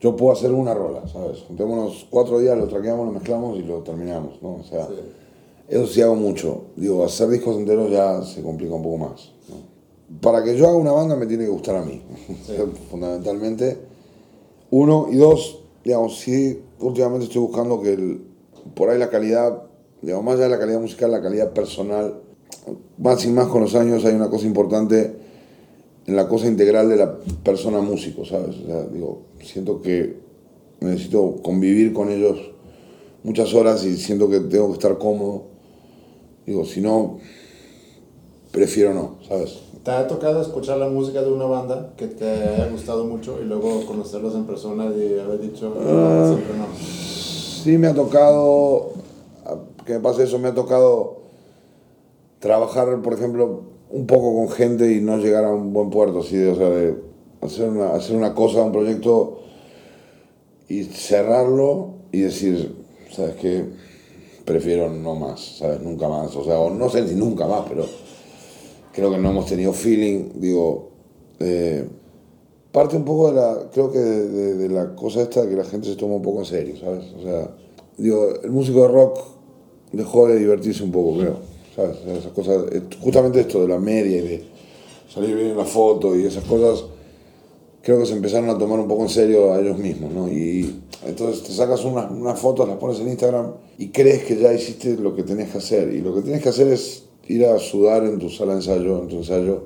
[SPEAKER 2] yo puedo hacer una rola, ¿sabes? Juntémonos cuatro días, lo traqueamos, lo mezclamos y lo terminamos, ¿no? O sea, eso sí hago mucho. Digo, hacer discos enteros ya se complica un poco más. Para que yo haga una banda me tiene que gustar a mí, fundamentalmente. Uno, y dos, digamos, sí, últimamente estoy buscando que el, por ahí la calidad, digamos, más allá de la calidad musical, la calidad personal, más y más con los años hay una cosa importante en la cosa integral de la persona músico, ¿sabes? O sea, digo, siento que necesito convivir con ellos muchas horas y siento que tengo que estar cómodo. Digo, si no, prefiero no, ¿sabes?
[SPEAKER 1] ¿Te ha tocado escuchar la música de una banda que te haya gustado mucho y luego conocerlos en persona y haber dicho, ah, siempre no?
[SPEAKER 2] Sí, me ha tocado, que me pase eso, me ha tocado trabajar, por ejemplo, un poco con gente y no llegar a un buen puerto, así de, o sea, de hacer una, hacer una cosa, un proyecto y cerrarlo y decir, ¿sabes qué? Prefiero no más, ¿sabes? Nunca más, o sea, no sé si nunca más, pero creo que no hemos tenido feeling, digo, eh, parte un poco de la, creo que de, la cosa esta que la gente se toma un poco en serio, ¿sabes? O sea, digo, el músico de rock dejó de divertirse un poco, creo, ¿sabes? Esas cosas, eh, justamente esto de la media y de salir bien en la foto y esas cosas, creo que se empezaron a tomar un poco en serio a ellos mismos, ¿no? Y entonces te sacas unas, unas fotos, las pones en Instagram y crees que ya hiciste lo que tenías que hacer. Y lo que tienes que hacer es ir a sudar en tu sala de ensayo, en tu ensayo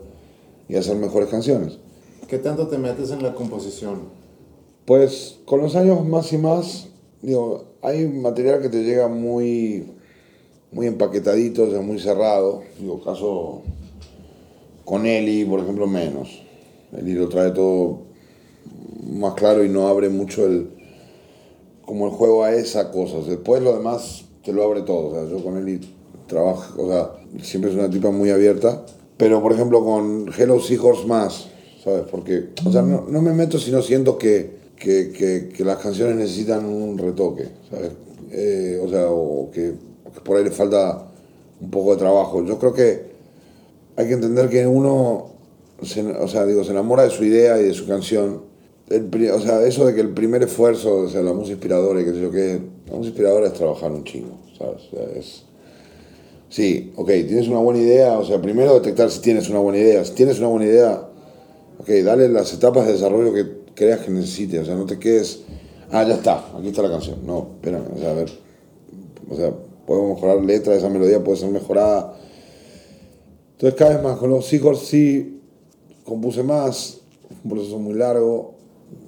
[SPEAKER 2] y hacer mejores canciones.
[SPEAKER 1] ¿Qué tanto te metes en la composición?
[SPEAKER 2] Pues con los años más y más, digo, hay material que te llega muy, muy empaquetadito, o sea, muy cerrado. Digo, caso con Eli, por ejemplo, menos. Eli lo trae todo más claro y no abre mucho el como el juego a esa cosa. Después lo demás te lo abre todo. O sea, yo con Eli trabajo, o sea, siempre es una tipa muy abierta. Pero, por ejemplo, con Hello Seahorse más, ¿sabes? Porque, o sea, no, no me meto si no siento que, que, que, que, las canciones necesitan un retoque, ¿sabes? Eh, o sea, o que, por ahí le falta un poco de trabajo. Yo creo que hay que entender que uno, se, o sea, digo, se enamora de su idea y de su canción. El, o sea, eso de que el primer esfuerzo, o sea, la música inspiradora y qué sé yo qué, la música inspiradora es trabajar un chingo. O sea, es Sí, ok, tienes una buena idea, o sea, primero detectar si tienes una buena idea. Si tienes una buena idea, ok, dale las etapas de desarrollo que creas que necesites, o sea, no te quedes, ah, ya está, aquí está la canción. No, espérame, o sea, a ver, o sea, podemos mejorar letra, esa melodía puede ser mejorada. Entonces, cada vez más, con los hijos sí compuse más, un proceso muy largo,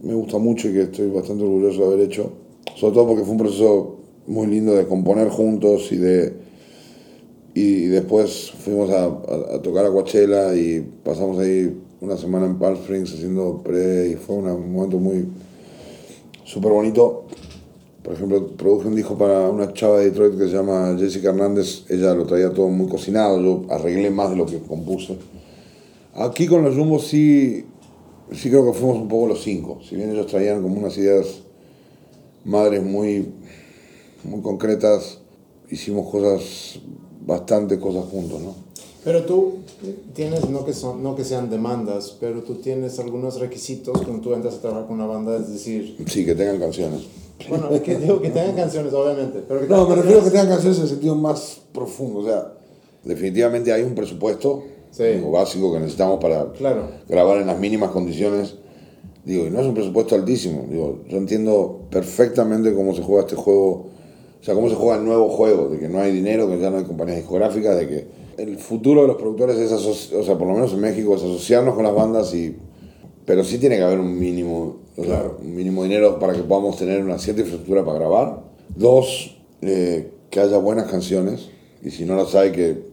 [SPEAKER 2] me gusta mucho y que estoy bastante orgulloso de haber hecho, sobre todo porque fue un proceso muy lindo de componer juntos y de y después fuimos a, a, tocar a Coachella y pasamos ahí una semana en Palm Springs haciendo pre y fue un momento muy súper bonito. Por ejemplo, produje un disco para una chava de Detroit que se llama Jessica Hernández. Ella lo traía todo muy cocinado, yo arreglé más de lo que compuse. Aquí con los Jumbos sí, sí creo que fuimos un poco los cinco. Si bien ellos traían como unas ideas madres muy, muy concretas, hicimos cosas bastante cosas juntos, ¿no?
[SPEAKER 1] Pero tú tienes, no que, son, no que sean demandas, pero tú tienes algunos requisitos cuando tú entras a trabajar con una banda, es decir...
[SPEAKER 2] Sí, que tengan canciones.
[SPEAKER 1] Bueno, es que digo que tengan canciones, obviamente. Pero que
[SPEAKER 2] no, me refiero a que tengan canciones en el sentido más profundo. O sea, definitivamente hay un presupuesto básico que necesitamos para
[SPEAKER 1] claro.
[SPEAKER 2] grabar en las mínimas condiciones. Digo, y no es un presupuesto altísimo. Digo, yo entiendo perfectamente cómo se juega este juego o sea, cómo se juega el nuevo juego, de que no hay dinero, que ya no hay compañías discográficas, de que el futuro de los productores es, o sea, por lo menos en México, es asociarnos con las bandas y... Pero sí tiene que haber un mínimo, o sea, un mínimo dinero para que podamos tener una cierta infraestructura para grabar. Dos, eh, que haya buenas canciones. Y si no las hay, que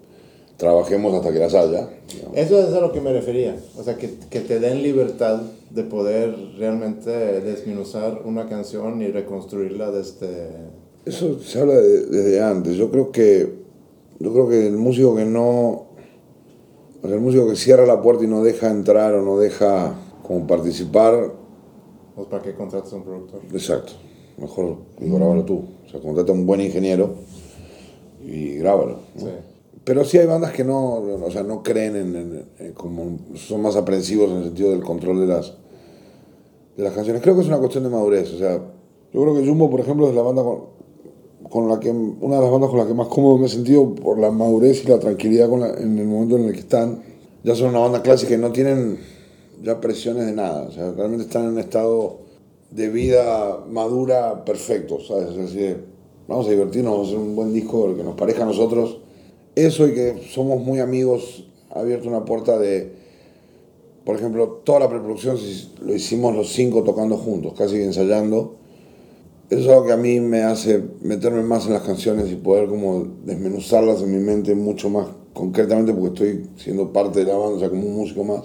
[SPEAKER 2] trabajemos hasta que las haya.
[SPEAKER 1] Eso es a lo que me refería, o sea, que, que te den libertad de poder realmente desminuzar una canción y reconstruirla desde...
[SPEAKER 2] Eso se habla desde antes, yo creo que, yo creo que el músico que no, el músico que cierra la puerta y no deja entrar o no deja como participar...
[SPEAKER 1] Pues para qué contratas a un productor.
[SPEAKER 2] Exacto, mejor grábalo tú, o sea, contrata a un buen ingeniero y grábalo. Sí. Pero sí hay bandas que no, o sea, no creen en, como son más aprensivos en el sentido del control de las, de las canciones. Creo que es una cuestión de madurez. O sea, yo creo que Jumbo, por ejemplo, es la banda con, con la que una de las bandas con la que más cómodo me he sentido por la madurez y la tranquilidad con en el momento en el que están. Ya son una banda clásica y no tienen ya presiones de nada. O sea, realmente están en un estado de vida madura perfecto, ¿sabes? Es decir, vamos a divertirnos, vamos a hacer un buen disco que nos parezca a nosotros eso y que somos muy amigos ha abierto una puerta de, por ejemplo, toda la preproducción lo hicimos los cinco tocando juntos, casi ensayando. Eso es algo que a mí me hace meterme más en las canciones y poder como desmenuzarlas en mi mente mucho más concretamente porque estoy siendo parte de la banda, o sea, como un músico más.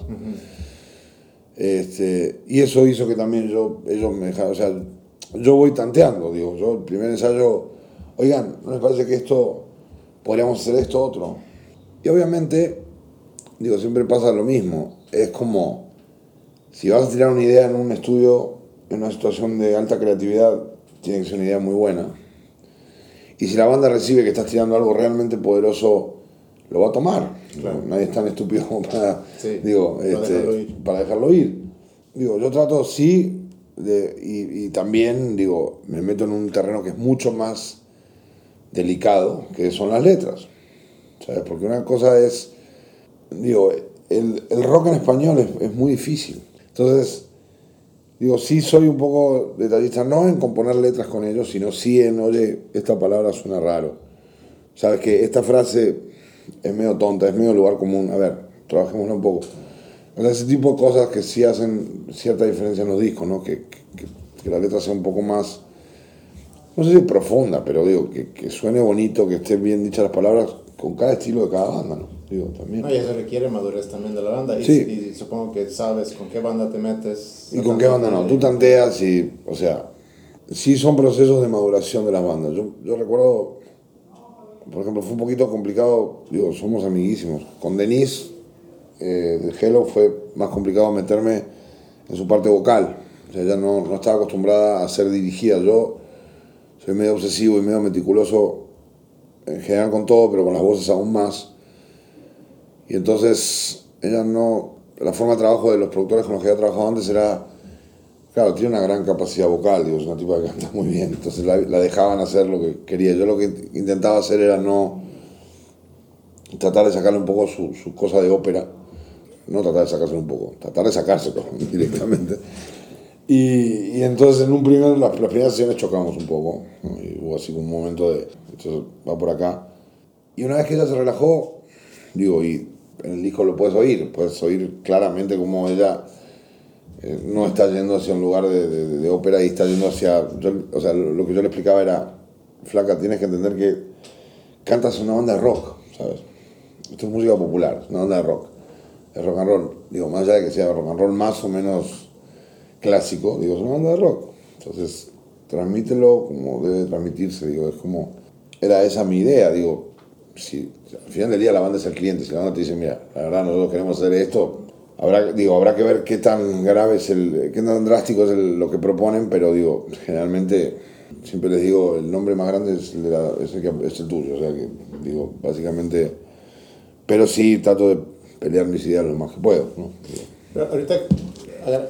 [SPEAKER 2] este, y eso hizo que también yo, ellos me dejaron, o sea, yo voy tanteando, digo, yo el primer ensayo, oigan, ¿no les parece que esto podríamos hacer esto, otro. Y obviamente, digo, siempre pasa lo mismo. Es como, si vas a tirar una idea en un estudio, en una situación de alta creatividad, tiene que ser una idea muy buena. Y si la banda recibe que estás tirando algo realmente poderoso, lo va a tomar. Nadie es tan estúpido como para, digo, para, este, dejarlo ir. para dejarlo ir. Digo, yo trato, sí, de, y, y también, digo, me meto en un terreno que es mucho más delicado, que son las letras. ¿Sabes? Porque una cosa es, digo, el, el rock en español es, es, muy difícil. Entonces, digo, sí soy un poco detallista, no en componer letras con ellos, sino sí en, oye, esta palabra suena raro. Sabes que esta frase es medio tonta, es medio lugar común. A ver, trabajémosla un poco. O sea, ese tipo de cosas que sí hacen cierta diferencia en los discos, ¿no? Que, que, que la letra sea un poco más no sé si profunda, pero digo, que, que, suene bonito, que estén bien dichas las palabras con cada estilo de cada banda, ¿no? Digo, también.
[SPEAKER 1] No, y eso requiere madurez también de la banda. Y, sí. y supongo que sabes con qué banda te metes.
[SPEAKER 2] Y con qué banda no. Tú tanteas y, o sea, sí son procesos de maduración de las bandas. Yo, yo recuerdo, por ejemplo, fue un poquito complicado, digo, somos amiguísimos. Con Denise eh, de Hello fue más complicado meterme en su parte vocal. O sea, ella no, no estaba acostumbrada a ser dirigida. Yo soy medio obsesivo y medio meticuloso en general con todo, pero con las voces aún más. Y entonces ella no, la forma de trabajo de los productores con los que había trabajado antes era, claro, tiene una gran capacidad vocal, digo, es una tipa que canta muy bien, entonces la, dejaban hacer lo que quería. Yo lo que intentaba hacer era no tratar de sacarle un poco su, su cosa de ópera, no tratar de sacárselo un poco, tratar de sacárselo directamente. Y, y, entonces en un primer, las, las primeras sesiones chocamos un poco. Y hubo así un momento de, entonces va por acá. Y una vez que ella se relajó, digo, y en el disco lo puedes oír, puedes oír claramente como ella eh, no está yendo hacia un lugar de, ópera y está yendo hacia, o sea, lo que yo le explicaba era, flaca, tienes que entender que cantas una banda de rock, ¿sabes? Esto es música popular, una banda de rock, es rock and roll. Digo, más allá de que sea rock and roll más o menos clásico, digo, es una banda de rock. Entonces, transmítelo como debe transmitirse, digo, es como, era esa mi idea, digo, si al final del día la banda es el cliente, si la banda te dice, mira, la verdad nosotros queremos hacer esto, habrá, digo, habrá que ver qué tan grave es el, qué tan drástico es el, lo que proponen, pero digo, generalmente, siempre les digo, el nombre más grande es el, la, es el, que, es el tuyo, o sea que, digo, básicamente, pero sí trato de pelear mis ideas lo más que puedo, ¿no?
[SPEAKER 1] Pero ahorita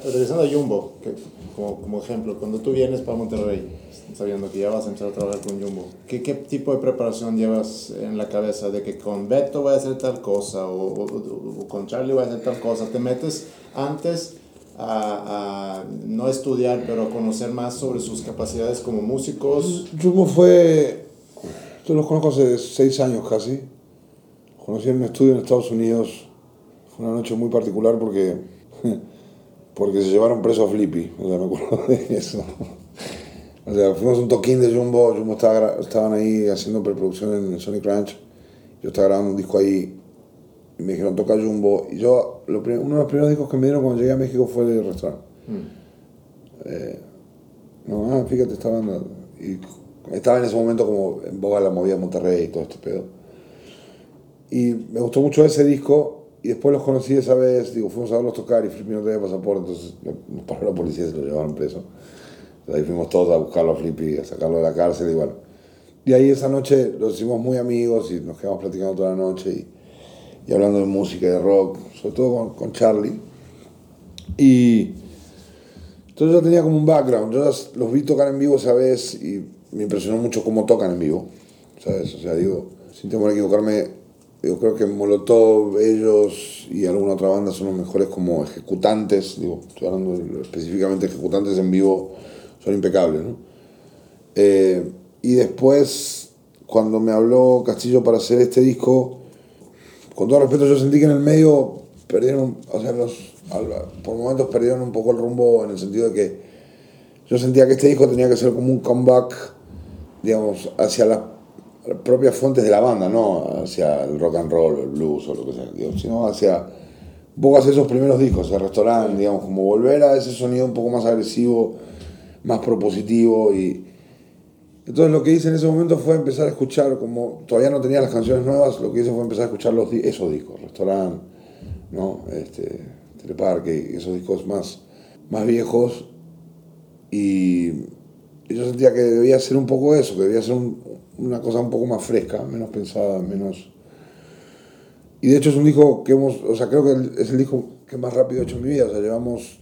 [SPEAKER 1] regresando a Jumbo, que, como, como, ejemplo, cuando tú vienes para Monterrey, sabiendo que ya vas a empezar a trabajar con Jumbo, ¿qué, ¿qué, tipo de preparación llevas en la cabeza de que con Beto voy a hacer tal cosa o, o, o con Charlie voy a hacer tal cosa? ¿Te metes antes a, a, no estudiar, pero a conocer más sobre sus capacidades como músicos?
[SPEAKER 2] Jumbo fue, yo los conozco hace seis años casi, conocí en un estudio en Estados Unidos, fue una noche muy particular porque porque se llevaron preso a Flippy, o sea, me acuerdo de eso. O sea, fuimos un toquín de Jumbo, Jumbo estaba, estaban ahí haciendo preproducción en Sonic Ranch, yo estaba grabando un disco ahí y me dijeron, toca Jumbo. Y yo, lo uno de los primeros discos que me dieron cuando llegué a México fue el restaurante. Eh, no, ah, fíjate, esta banda. Y estaba en ese momento como en boga la movida Monterrey y todo este pedo. Y me gustó mucho ese disco. Y después los conocí esa vez, digo, fuimos a verlos tocar y Flippy no tenía pasaporte, entonces nos paró la policía y se lo llevaron preso. Entonces ahí fuimos todos a buscarlo a Flippy, a sacarlo de la cárcel y bueno. Y ahí esa noche los hicimos muy amigos y nos quedamos platicando toda la noche y, y hablando de música y de rock, sobre todo con, con Charlie. Y entonces yo tenía como un background, yo los vi tocar en vivo esa vez y me impresionó mucho cómo tocan en vivo, ¿sabes? O sea, digo, sin temor a equivocarme, yo creo que Molotov, ellos y alguna otra banda son los mejores como ejecutantes, digo, estoy hablando específicamente ejecutantes en vivo, son impecables, ¿no? Eh, y después, cuando me habló Castillo para hacer este disco, con todo respeto, yo sentí que en el medio perdieron, o sea, los, por momentos perdieron un poco el rumbo en el sentido de que yo sentía que este disco tenía que ser como un comeback, digamos, hacia las propias fuentes de la banda, no hacia el rock and roll, el blues o lo que sea, sino hacia un poco hacia esos primeros discos, el restaurante, digamos, como volver a ese sonido un poco más agresivo, más propositivo y entonces lo que hice en ese momento fue empezar a escuchar, como todavía no tenía las canciones nuevas, lo que hice fue empezar a escuchar los, esos discos, Restaurant, ¿no? este, Teleparque, esos discos más, más viejos. Y, y yo sentía que debía ser un poco eso, que debía ser un- una cosa un poco más fresca, menos pensada, menos... Y de hecho es un disco que hemos, o sea, creo que es el disco que más rápido he hecho en mi vida, o sea, llevamos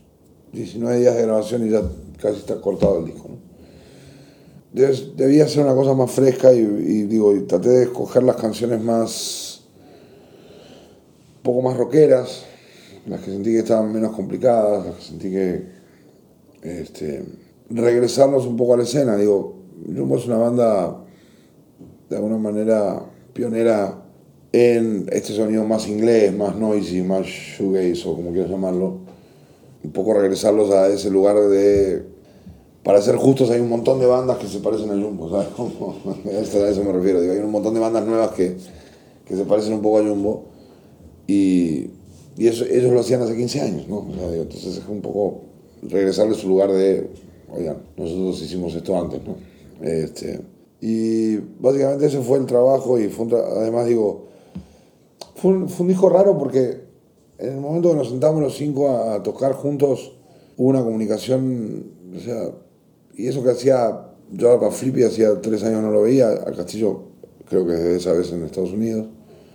[SPEAKER 2] 19 días de grabación y ya casi está cortado el disco, debía ser una cosa más fresca y, y digo, y traté de escoger las canciones más, un poco más rockeras, las que sentí que estaban menos complicadas, las que sentí que, este, regresarnos un poco a la escena, digo, Jumbo es una banda de alguna manera pionera en este sonido más inglés, más noisy, más shoegaze o como quieras llamarlo, un poco regresarlos a ese lugar de para ser justos, hay un montón de bandas que se parecen a Jumbo, ¿sabes? A eso me refiero. Digo, hay un montón de bandas nuevas que, que se parecen un poco a Jumbo y, y eso, ellos lo hacían hace 15 años, ¿no? O sea, digo, entonces es un poco regresarle a su lugar de, oigan, nosotros hicimos esto antes, ¿no? Este, y básicamente ese fue el trabajo y fue un tra- además digo, fue un, disco raro porque en el momento que nos sentamos los cinco a, a tocar juntos hubo una comunicación, o sea, y eso que hacía, yo para Flippy hacía tres años no lo veía, al Castillo creo que desde esa vez en Estados Unidos.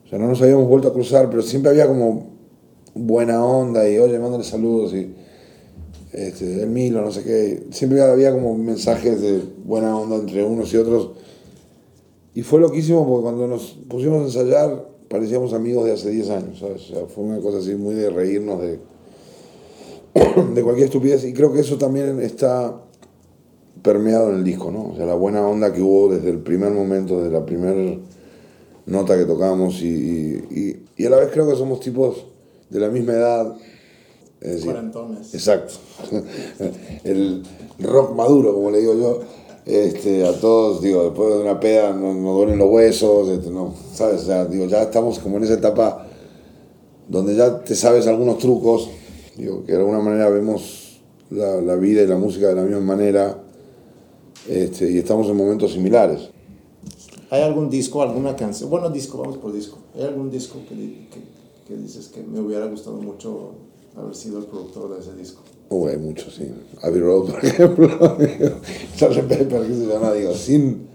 [SPEAKER 2] O sea, no nos habíamos vuelto a cruzar, pero siempre había como buena onda y oye, mándale saludos y este, el Milo, no sé qué. Siempre había como mensajes de buena onda entre unos y otros. Y fue loquísimo porque cuando nos pusimos a ensayar parecíamos amigos de hace 10 años, ¿sabes? O sea, fue una cosa así muy de reírnos de, de cualquier estupidez y creo que eso también está permeado en el disco, ¿no? O sea, la buena onda que hubo desde el primer momento, desde la primera nota que tocamos y, y, y- y a la vez creo que somos tipos de la misma edad. Es decir. Exacto. El rock maduro, como le digo yo. Este, a todos, digo, después de una peda no, no duelen los huesos, este, no, ¿sabes? O sea, digo, ya estamos como en esa etapa donde ya te sabes algunos trucos, digo, que de alguna manera vemos la, la vida y la música de la misma manera, este, y estamos en momentos similares.
[SPEAKER 1] ¿Hay algún disco, alguna canción? Bueno, disco, vamos por disco. ¿Hay algún disco que, que, que dices que me hubiera gustado mucho haber sido el productor de ese disco?
[SPEAKER 2] Uh, hay muchos, sí. Abbey Road, por ejemplo. Sgt. Pepper, yo, no, digo, sin,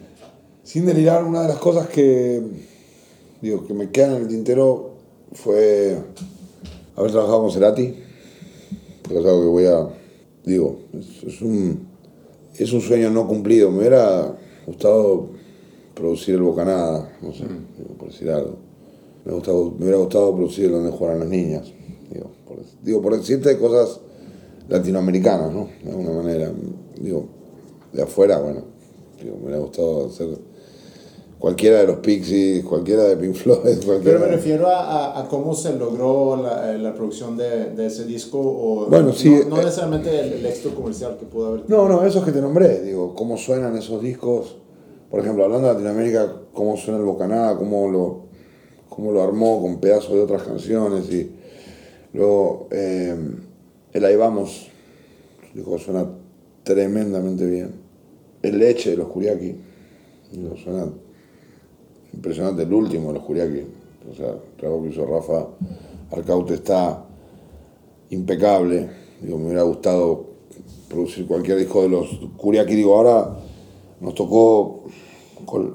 [SPEAKER 2] sin delirar, una de las cosas que, digo, que me quedan en el tintero fue haber trabajado con Cerati, porque es algo que voy a, digo, es, es un, es un sueño no cumplido. Me hubiera gustado producir el Bocanada, no sé, digo, por decir algo. Me, gustado, me hubiera gustado producir el donde jugaran las niñas, digo, por, digo, por decirte cosas latinoamericanas, ¿no? De alguna manera. Digo, de afuera, bueno, digo, me hubiera gustado hacer cualquiera de los Pixies, cualquiera de Pink Floyd, cualquiera.
[SPEAKER 1] Pero me refiero a, a, a cómo se logró la, eh, la producción de, de, ese disco o
[SPEAKER 2] Bueno, sí,
[SPEAKER 1] no, no
[SPEAKER 2] eh,
[SPEAKER 1] necesariamente el, el éxito comercial que pudo haber
[SPEAKER 2] No, no, esos que te nombré, digo, cómo suenan esos discos. Por ejemplo, hablando de Latinoamérica, cómo suena el Bocanada, cómo lo, cómo lo armó con pedazos de otras canciones y luego eh, el Ahí Vamos, dijo, suena tremendamente bien. El Leche de los Kuriaki, digo, suena impresionante, el último de los Kuriaki, o sea, el trabajo que hizo Rafa Arcaute está impecable, digo, me hubiera gustado producir cualquier disco de los Kuriaki, digo, ahora nos tocó,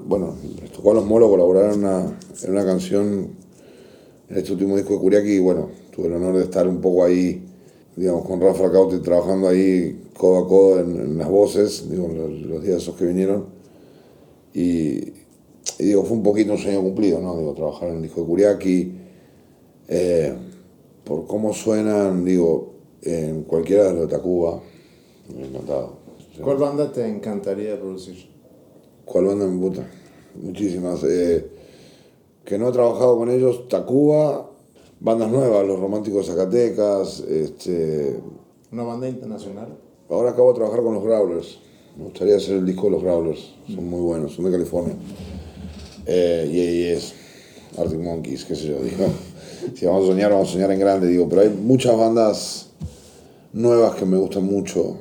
[SPEAKER 2] bueno, les tocó a los molos colaborar en una, en una canción en este último disco de Kuriaki y bueno, tuve el honor de estar un poco ahí, digamos, con Rafa Caute trabajando ahí codo a codo en, las voces, digo, los, días esos que vinieron. Y, digo, fue un poquito un sueño cumplido, ¿no? Digo, trabajar en el disco de Kuriaki, eh, por cómo suenan, digo, en cualquiera de los de Tacuba, me ha encantado.
[SPEAKER 1] ¿Cuál banda te encantaría producir?
[SPEAKER 2] ¿Cuál banda me puta? Muchísimas. Eh, que no he trabajado con ellos, Tacuba, bandas nuevas, Los Románticos Zacatecas, este...
[SPEAKER 1] ¿Una banda internacional?
[SPEAKER 2] Ahora acabo de trabajar con los Growlers. Me gustaría hacer el disco de los Growlers. Son muy buenos, son de California. Eh, y es Arctic Monkeys, qué sé yo. Digo, si vamos a soñar, vamos a soñar en grande. Digo, pero hay muchas bandas nuevas que me gustan mucho.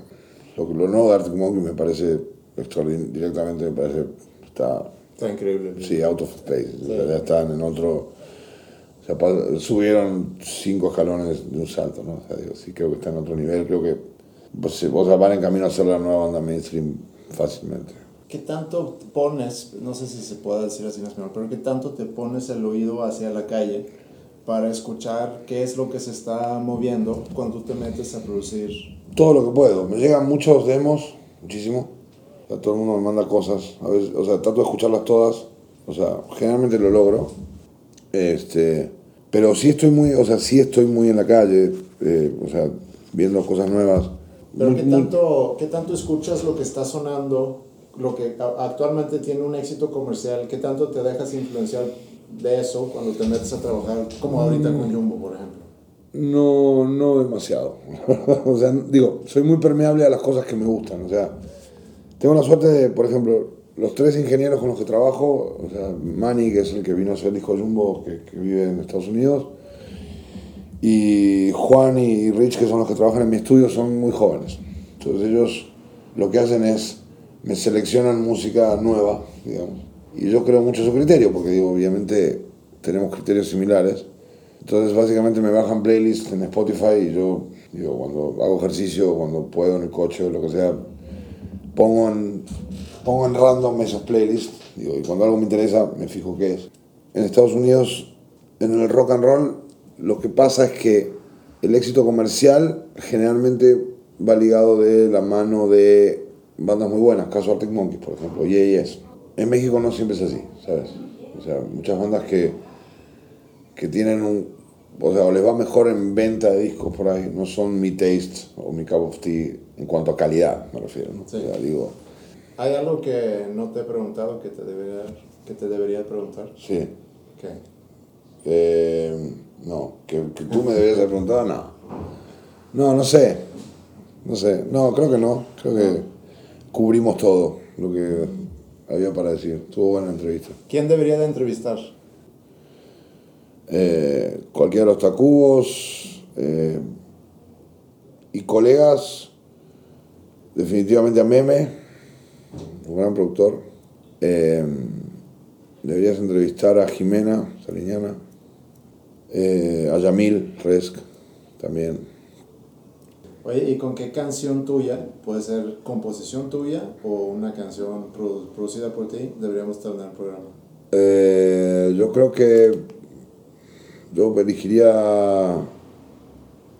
[SPEAKER 2] Lo, lo nuevo de Arctic Monkeys me parece extraordinario. Directamente me parece. Está,
[SPEAKER 1] está increíble.
[SPEAKER 2] Sí, out of space. Ya están en otro. O sea, subieron cinco escalones de un salto, ¿no? O sea, digo, sí, creo que está en otro nivel. Creo que pues, vos van en camino a ser la nueva banda mainstream fácilmente.
[SPEAKER 1] ¿Qué tanto pones, no sé si se puede decir así en español, pero qué tanto te pones el oído hacia la calle para escuchar qué es lo que se está moviendo cuando te metes a producir?
[SPEAKER 2] Todo lo que puedo. Me llegan muchos demos, muchísimo. todo el mundo me manda cosas. A veces, o sea, trato de escucharlas todas. O sea, generalmente lo logro. Este, pero sí estoy muy, o sea, sí estoy muy en la calle, eh, o sea, viendo cosas nuevas.
[SPEAKER 1] Pero ¿qué tanto, ¿qué tanto escuchas lo que está sonando, lo que actualmente tiene un éxito comercial? ¿Qué tanto te dejas influenciar de eso cuando te metes a trabajar, como ahorita con Jumbo, por ejemplo?
[SPEAKER 2] No, no demasiado. o sea, digo, soy muy permeable a las cosas que me gustan. O sea, tengo la suerte de, por ejemplo, los tres ingenieros con los que trabajo, o sea, Manny, que es el que vino a hacer el disco Jumbo, que, que vive en Estados Unidos, y Juan y Rich, que son los que trabajan en mi estudio, son muy jóvenes. Entonces ellos lo que hacen es, me seleccionan música nueva, digamos. Y yo creo mucho su criterio, porque digo, obviamente tenemos criterios similares. Entonces básicamente me bajan playlists en Spotify y yo, digo, cuando hago ejercicio, cuando puedo en el coche o lo que sea, pongo en, pongo en random esos playlists. Digo, y cuando algo me interesa, me fijo qué es. En Estados Unidos, en el rock and roll, lo que pasa es que el éxito comercial generalmente va ligado de la mano de bandas muy buenas, caso Arctic Monkeys, por ejemplo, Yes. En México no siempre es así, ¿sabes? O sea, muchas bandas que, que tienen un... O sea, o les va mejor en venta de discos por ahí, no son mi taste o mi cup of tea en cuanto a calidad, me refiero, ¿no? Sí. digo...
[SPEAKER 1] ¿Hay algo que no te he preguntado que te debería, que te debería preguntar?
[SPEAKER 2] Sí.
[SPEAKER 1] ¿Qué?
[SPEAKER 2] Eh, no, que, tú me deberías haber preguntado, no. No, no sé. No sé. No, creo que no. Creo que cubrimos todo lo que había para decir. Estuvo buena entrevista.
[SPEAKER 1] ¿Quién debería de entrevistar?
[SPEAKER 2] Eh, cualquiera de los tacubos eh, y colegas, definitivamente a Meme, un gran productor. Eh, deberías entrevistar a Jimena Saliñana eh, a Yamil Resk también.
[SPEAKER 1] Oye, ¿y con qué canción tuya, puede ser composición tuya o una canción producida por ti, deberíamos en el programa?
[SPEAKER 2] Eh, yo creo que yo elegiría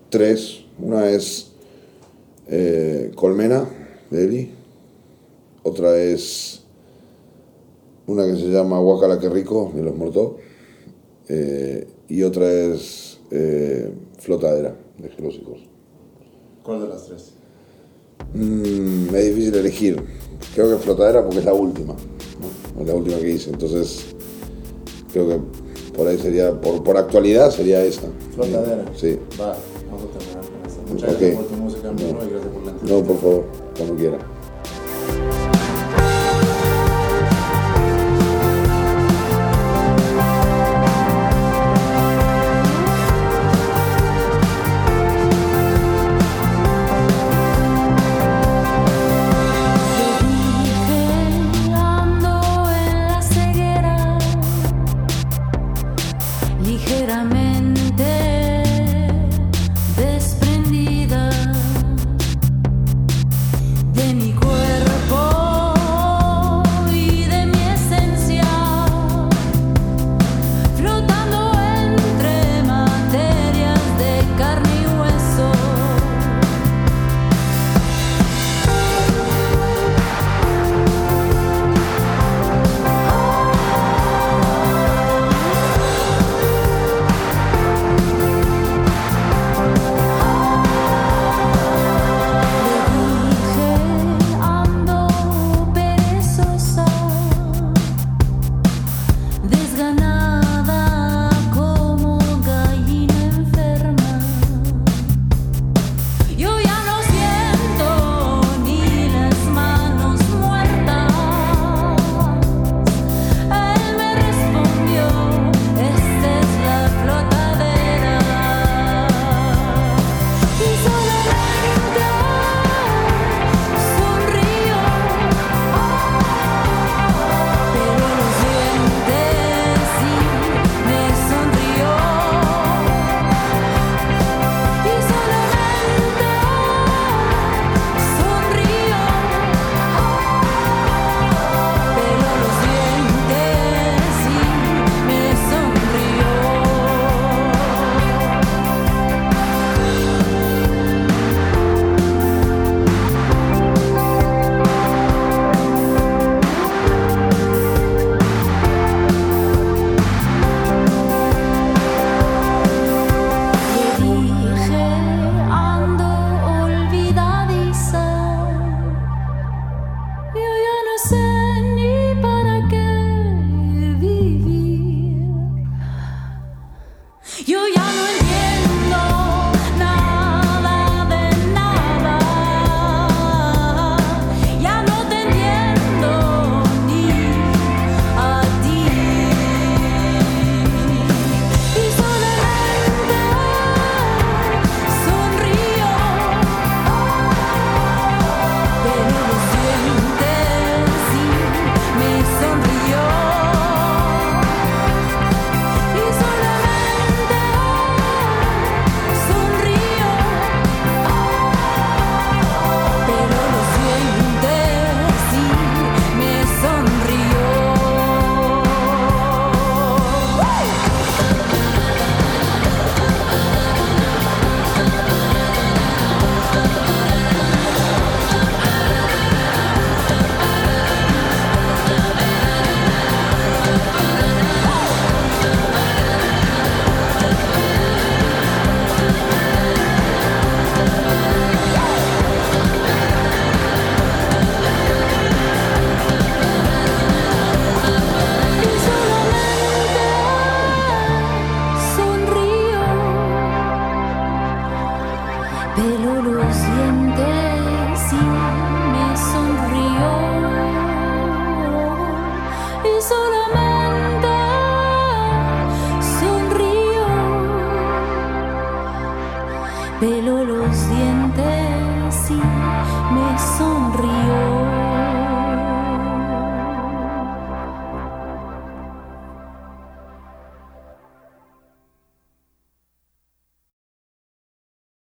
[SPEAKER 2] tres. Una es eh, Colmena, de Eli. Otra es una que se llama Guacala que rico, de los Mortó. Eh, y otra es eh, Flotadera, de Gelósicos.
[SPEAKER 1] ¿Cuál de las tres?
[SPEAKER 2] Mm, es difícil elegir. Creo que Flotadera porque es la última, es la última que hice. Entonces, creo que por ahí sería, por, por actualidad sería esa.
[SPEAKER 1] Flotadera.
[SPEAKER 2] Sí.
[SPEAKER 1] Va, vamos a terminar con esta. Muchas gracias por tu música, no. y gracias por la entrevista.
[SPEAKER 2] No, por favor, cuando quiera.